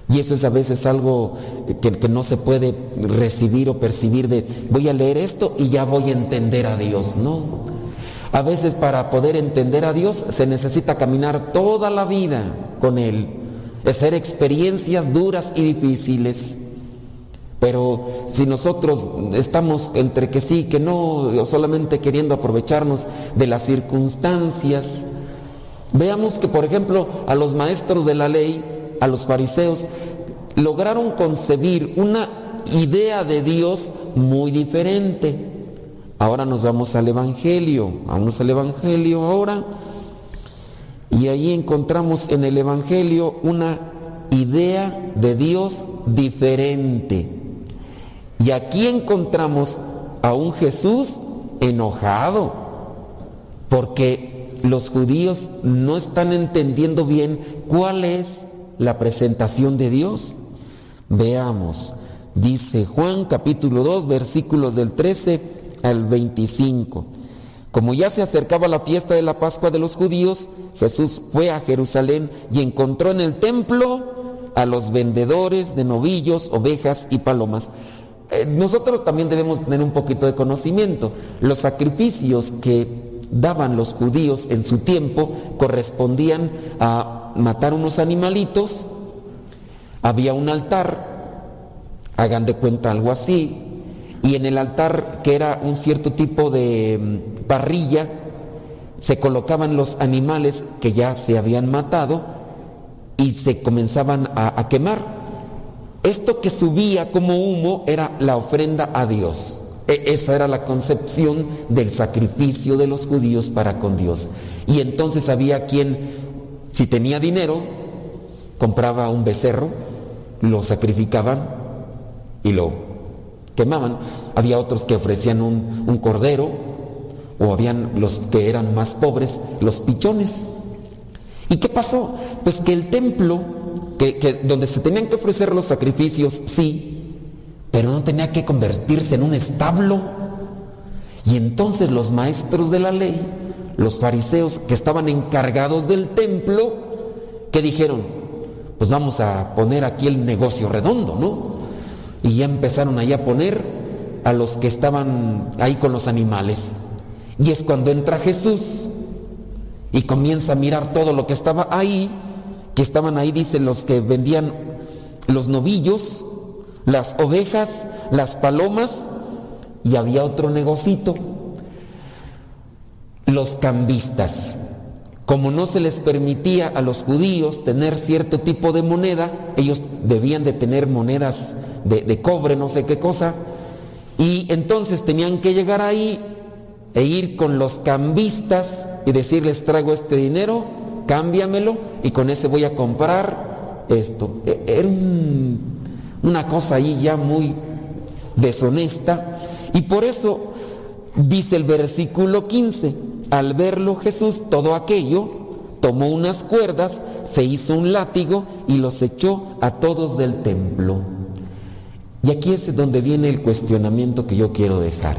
Y eso es a veces algo que, que, no se puede recibir o percibir de voy a leer esto y ya voy a entender a Dios. No. A veces para poder entender a Dios se necesita caminar toda la vida con Él, hacer experiencias duras y difíciles. Pero si nosotros estamos entre que sí, que no, solamente queriendo aprovecharnos de las circunstancias, veamos que por ejemplo a los maestros de la ley, a los fariseos, lograron concebir una idea de Dios muy diferente. Ahora nos vamos al Evangelio, vamos al Evangelio ahora. Y ahí encontramos en el Evangelio una idea de Dios diferente. Y aquí encontramos a un Jesús enojado. porque los judíos no están entendiendo bien cuál es la presentación de Dios. Veamos, dice Juan capítulo 2 versículos del 13 al 25. Como ya se acercaba la fiesta de la Pascua de los judíos, Jesús fue a Jerusalén y encontró en el templo a los vendedores de novillos, ovejas y palomas. Eh, nosotros también debemos tener un poquito de conocimiento. Los sacrificios que daban los judíos en su tiempo correspondían a matar unos animalitos, había un altar, hagan de cuenta algo así, y en el altar, que era un cierto tipo de mm, parrilla, se colocaban los animales que ya se habían matado y se comenzaban a, a quemar. Esto que subía como humo era la ofrenda a Dios. E- esa era la concepción del sacrificio de los judíos para con Dios. Y entonces había quien, si tenía dinero, compraba un becerro, lo sacrificaban y lo quemaban. Había otros que ofrecían un, cordero, o habían los que eran más pobres, los pichones. ¿Y qué pasó? Pues que el templo, que donde se tenían que ofrecer los sacrificios, sí, pero no tenía que convertirse en un establo. Y entonces los maestros de la ley, los fariseos que estaban encargados del templo, que dijeron, pues vamos a poner aquí el negocio redondo, ¿no? Y ya empezaron ahí a poner a los que estaban ahí con los animales. Y es cuando entra Jesús y comienza a mirar todo lo que estaba ahí, que estaban ahí, dicen los que vendían los novillos, las ovejas, las palomas, y había otro negocito, los cambistas. Como no se les permitía a los judíos tener cierto tipo de moneda, ellos debían de tener monedas de, cobre, no sé qué cosa, y entonces tenían que llegar ahí e ir con los cambistas y decirles traigo este dinero, cámbiamelo y con ese voy a comprar esto. E- Era un- una cosa ahí ya muy deshonesta y por eso dice el versículo 15, al verlo Jesús todo aquello, tomó unas cuerdas, se hizo un látigo y los echó a todos del templo. Y aquí es donde viene el cuestionamiento que yo quiero dejar.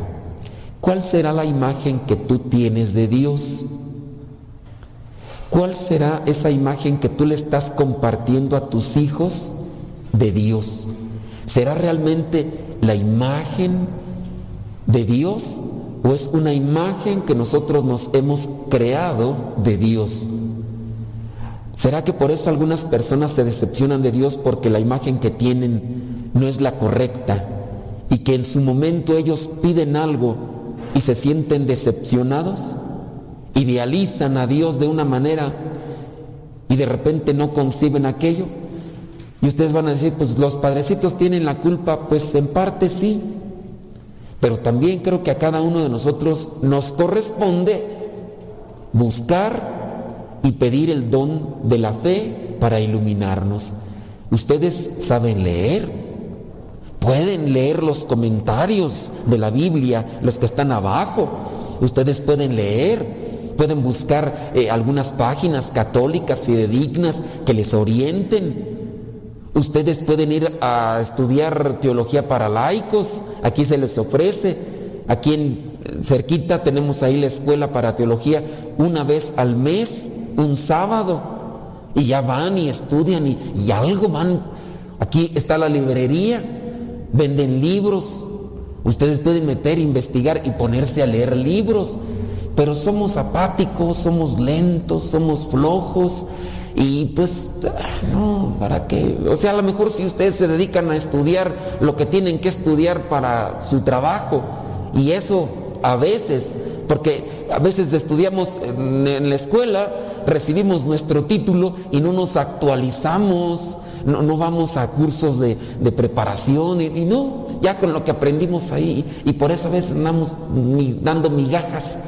¿Cuál será la imagen que tú tienes de Dios? ¿Cuál será esa imagen que tú le estás compartiendo a tus hijos de Dios? ¿Será realmente la imagen de Dios o es una imagen que nosotros nos hemos creado de Dios? ¿Será que por eso algunas personas se decepcionan de Dios porque la imagen que tienen no es la correcta y que en su momento ellos piden algo y se sienten decepcionados? Idealizan a Dios de una manera y de repente no conciben aquello. Y ustedes van a decir, pues los padrecitos tienen la culpa, pues en parte sí, pero también creo que a cada uno de nosotros nos corresponde buscar y pedir el don de la fe para iluminarnos. Ustedes saben leer, pueden leer los comentarios de la Biblia, los que están abajo. Ustedes pueden leer, pueden buscar eh, algunas páginas católicas fidedignas que les orienten. Ustedes pueden ir a estudiar teología para laicos, aquí se les ofrece. Aquí en cerquita tenemos ahí la escuela para teología una vez al mes, un sábado. Y ya van y estudian y, y algo van. Aquí está la librería, venden libros. Ustedes pueden meter, investigar y ponerse a leer libros. Pero somos apáticos, somos lentos, somos flojos. Y pues, no, ¿para qué? O sea, a lo mejor si ustedes se dedican a estudiar lo que tienen que estudiar para su trabajo, y eso a veces, porque a veces estudiamos en, la escuela, recibimos nuestro título y no nos actualizamos, no, no vamos a cursos de, de preparación, y, no, ya con lo que aprendimos ahí, y por eso a veces andamos dando migajas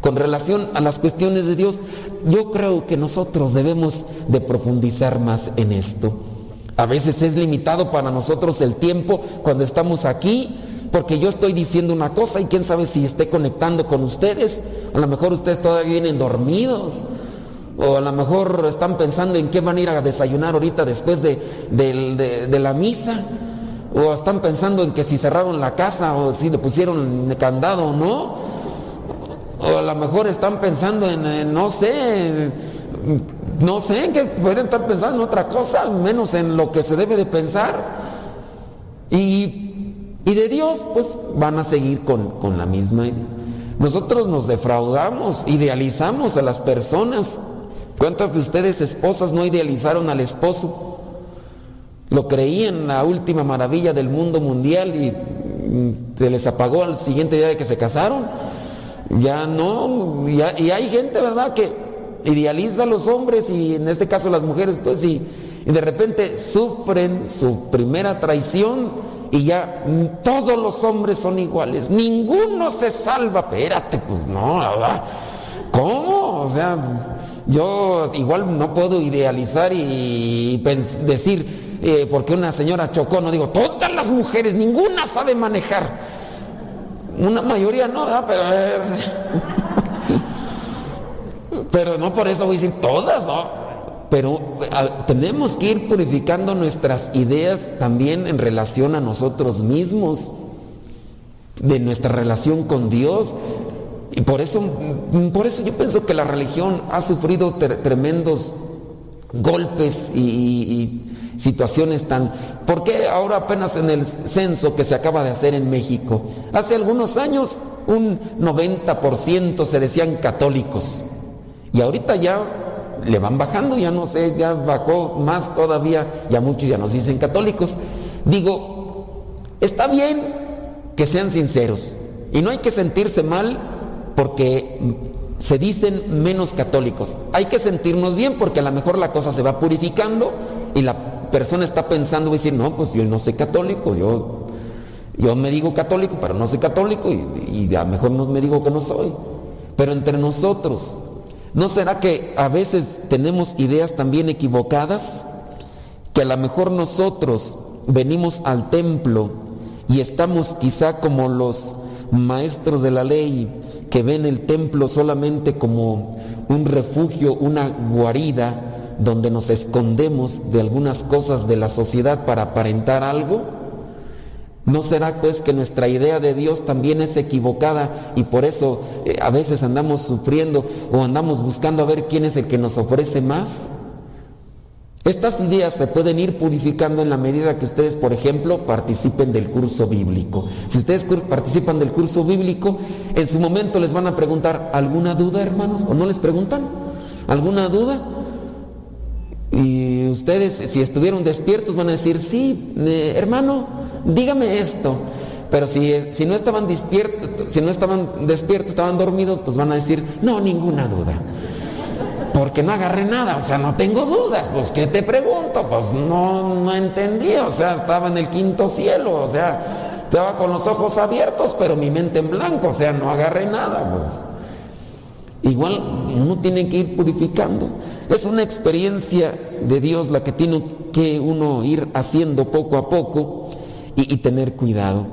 con relación a las cuestiones de Dios, yo creo que nosotros debemos de profundizar más en esto. A veces es limitado para nosotros el tiempo cuando estamos aquí, porque yo estoy diciendo una cosa y quién sabe si esté conectando con ustedes. A lo mejor ustedes todavía vienen dormidos. O a lo mejor están pensando en qué van a ir a desayunar ahorita después de, de- de la misa. O están pensando en que si cerraron la casa o si le pusieron candado o no. O a lo mejor están pensando en, en, no sé, no sé, en que pueden estar pensando en otra cosa, menos en lo que se debe de pensar. Y, y de Dios, pues van a seguir con, con la misma. Nosotros nos defraudamos, idealizamos a las personas. ¿Cuántas de ustedes esposas no idealizaron al esposo? Lo creían la última maravilla del mundo mundial y mm, se les apagó al siguiente día de que se casaron. Ya no, y hay gente, ¿verdad?, que idealiza a los hombres y en este caso las mujeres, pues y, y de repente sufren su primera traición y ya todos los hombres son iguales, ninguno se salva. Espérate, pues no. ¿Cómo? O sea, yo igual no puedo idealizar y decir, eh, porque una señora chocó, no digo, todas las mujeres, ninguna sabe manejar. Una mayoría no. Pero, eh, *laughs* pero no por eso voy a decir todas, ¿no? Pero tenemos que ir purificando nuestras ideas también en relación a nosotros mismos, de nuestra relación con Dios. Y por eso, mm, por eso yo pienso que la religión ha sufrido tre- tremendos golpes y situaciones tan... ¿Por qué ahora apenas en el censo que se acaba de hacer en México? Hace algunos años un 90% se decían católicos y ahorita ya le van bajando, ya no sé, ya bajó más todavía, ya muchos ya nos dicen católicos. Digo, está bien que sean sinceros y no hay que sentirse mal porque se dicen menos católicos. Hay que sentirnos bien porque a lo mejor la cosa se va purificando y la persona está pensando, va a decir, no, pues yo no soy católico, yo, yo me digo católico, pero no soy católico y, y a lo mejor no me digo que no soy. Pero entre nosotros, ¿no será que a veces tenemos ideas también equivocadas? Que a lo mejor nosotros venimos al templo y estamos quizá como los maestros de la ley que ven el templo solamente como un refugio, una guarida donde nos escondemos de algunas cosas de la sociedad para aparentar algo? ¿No será pues que nuestra idea de Dios también es equivocada y por eso eh, a veces andamos sufriendo o andamos buscando a ver quién es el que nos ofrece más? Estas ideas se pueden ir purificando en la medida que ustedes, por ejemplo, participen del curso bíblico. Si ustedes participan del curso bíblico, en su momento les van a preguntar, ¿alguna duda, hermanos? ¿O no les preguntan? ¿Alguna duda? Y ustedes, si estuvieron despiertos, van a decir, sí, eh, hermano, dígame esto. Pero si, si no estaban despiertos, si no estaban despiertos, estaban dormidos, pues van a decir, no, ninguna duda. Porque no agarré nada, o sea, no tengo dudas, pues ¿qué te pregunto? Pues no, no entendí, o sea, estaba en el quinto cielo, o sea, estaba con los ojos abiertos, pero mi mente en blanco, o sea, no agarré nada, pues. Igual uno tiene que ir purificando. Es una experiencia de Dios la que tiene que uno ir haciendo poco a poco y, y tener cuidado.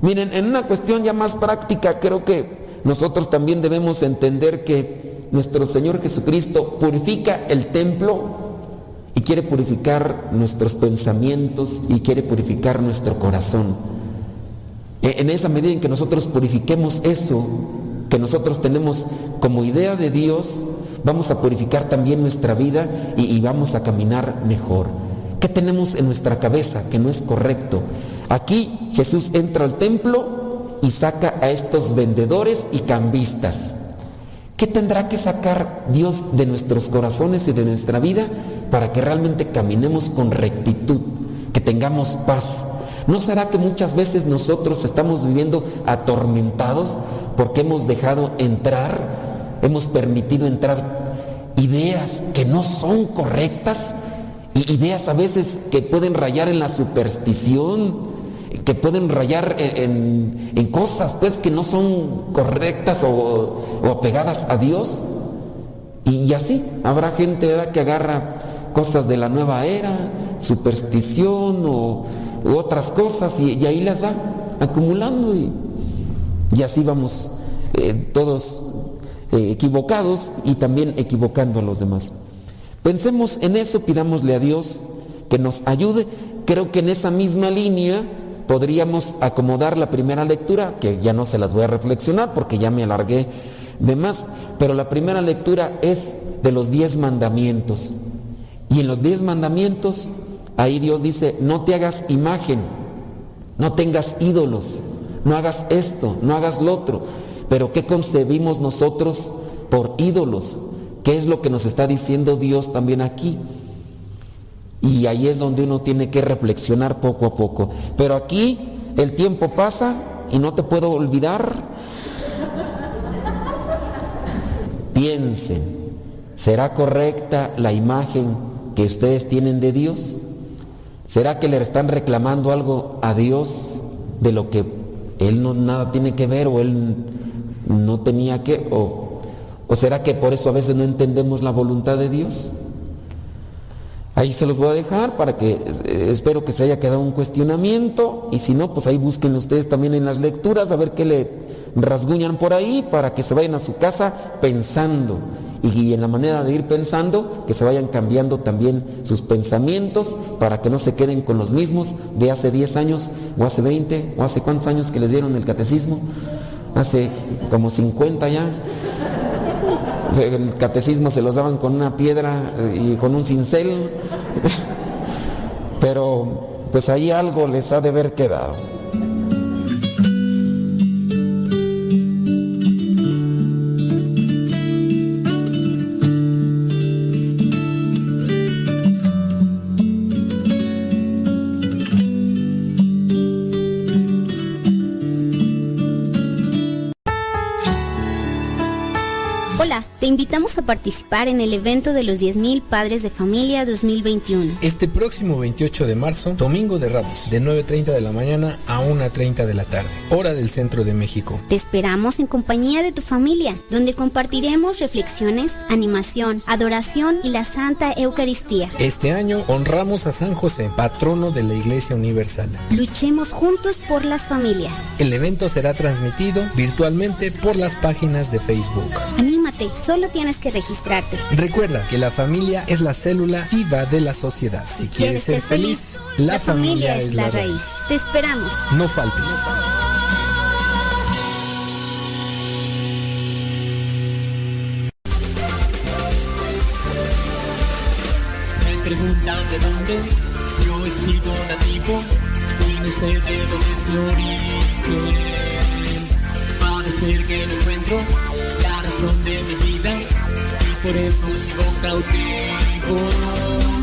Miren, en una cuestión ya más práctica, creo que nosotros también debemos entender que nuestro Señor Jesucristo purifica el templo y quiere purificar nuestros pensamientos y quiere purificar nuestro corazón. E- En esa medida en que nosotros purifiquemos eso, que nosotros tenemos como idea de Dios, vamos a purificar también nuestra vida y, vamos a caminar mejor. ¿Qué tenemos en nuestra cabeza que no es correcto? Aquí Jesús entra al templo y saca a estos vendedores y cambistas. ¿Qué tendrá que sacar Dios de nuestros corazones y de nuestra vida para que realmente caminemos con rectitud, que tengamos paz? ¿No será que muchas veces nosotros estamos viviendo atormentados porque hemos dejado entrar, hemos permitido entrar ideas que no son correctas y ideas a veces que pueden rayar en la superstición, que pueden rayar en, en- cosas pues que no son correctas o, o apegadas a Dios. Y, y así habrá gente que agarra cosas de la nueva era, superstición o otras cosas y, y ahí las va. acumulando y, y así vamos eh, todos eh, equivocados y también equivocando a los demás. Pensemos en eso, pidámosle a Dios que nos ayude. Creo que en esa misma línea podríamos acomodar la primera lectura, que ya no se las voy a reflexionar porque ya me alargué de más, pero la primera lectura es de los diez mandamientos. Y en los diez mandamientos, ahí Dios dice, no te hagas imagen, no tengas ídolos, no hagas esto, no hagas lo otro. Pero ¿qué concebimos nosotros por ídolos? ¿Qué es lo que nos está diciendo Dios también aquí? Y ahí es donde uno tiene que reflexionar poco a poco. Pero aquí el tiempo pasa y no te puedo olvidar. Piensen, ¿será correcta la imagen que ustedes tienen de Dios? ¿Será que le están reclamando algo a Dios de lo que Él no nada tiene que ver o Él no tenía que? ¿O, o será que por eso a veces no entendemos la voluntad de Dios? Ahí se los voy a dejar para que eh, espero que se haya quedado un cuestionamiento y si no, pues ahí busquen ustedes también en las lecturas a ver qué le rasguñan por ahí para que se vayan a su casa pensando y, en la manera de ir pensando que se vayan cambiando también sus pensamientos para que no se queden con los mismos de hace 10 años o hace 20 o hace cuántos años que les dieron el catecismo, hace como 50 ya. El catecismo se los daban con una piedra eh, y con un cincel, *laughs* pero pues ahí algo les ha de haber quedado. Invitamos a participar en el evento de los 10.000 Padres de Familia 2021. Este próximo 28 de marzo, Domingo de Ramos, de 9.30 de la mañana a 1.30 de la tarde, hora del centro de México. Te esperamos en compañía de tu familia, donde compartiremos reflexiones, animación, adoración y la Santa Eucaristía. Este año honramos a San José, patrono de la Iglesia Universal. Luchemos juntos por las familias. El evento será transmitido virtualmente por las páginas de Facebook. Anímate, solo tienes que registrarte. Recuerda que la familia es la célula viva de la sociedad. Si, quieres, ser feliz, la, familia, es la raíz. Te esperamos. No faltes. Me preguntan de dónde yo he sido nativo y no sé de dónde es mi origen. Parece que no encuentro razón de mi vida y por eso sigo cautivo.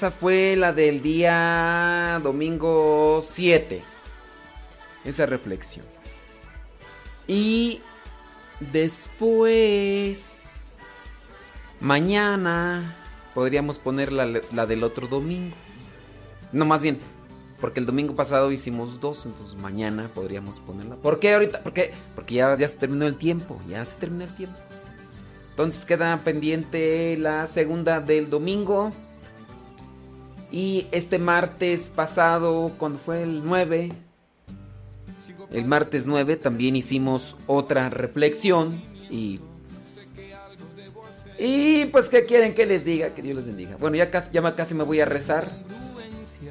Esa fue la del día domingo 7. Esa reflexión. Y después, mañana, podríamos poner la, la del otro domingo. No, más bien, porque el domingo pasado hicimos dos, entonces mañana podríamos ponerla. ¿Por qué ahorita? Porque, porque ya, ya se terminó el tiempo, ya se terminó el tiempo. Entonces queda pendiente la segunda del domingo. Y este martes pasado, cuando fue el 9, el martes 9 también hicimos otra reflexión. Y, y pues, ¿qué quieren que les diga? Que Dios les bendiga. Bueno, ya casi, ya casi me voy a rezar.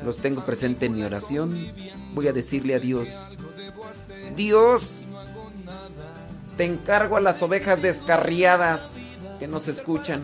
Los tengo presente en mi oración. Voy a decirle a Dios. Dios, te encargo a las ovejas descarriadas que nos escuchan.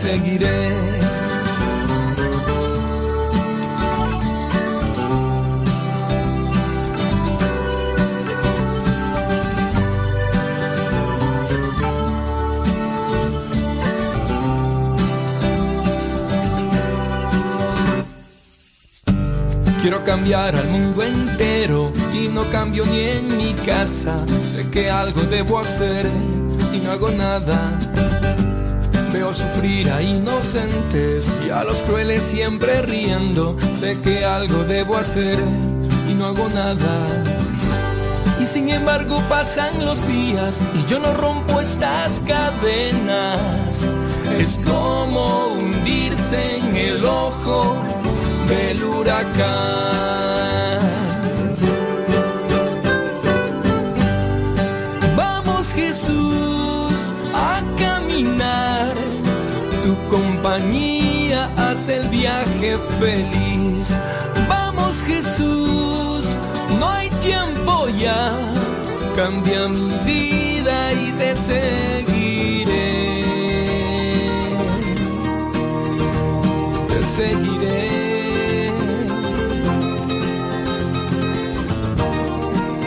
Seguiré. Quiero cambiar al mundo entero y no cambio ni en mi casa. Sé que algo debo hacer y no hago nada. Veo sufrir a inocentes y a los crueles siempre riendo. Sé que algo debo hacer y no hago nada. Y sin embargo pasan los días y yo no rompo estas cadenas. Es como hundirse en el ojo del huracán. Vamos Jesús a caminar, compañía hace el viaje feliz. Vamos Jesús, no hay tiempo ya, cambia mi vida y te seguiré. Te seguiré.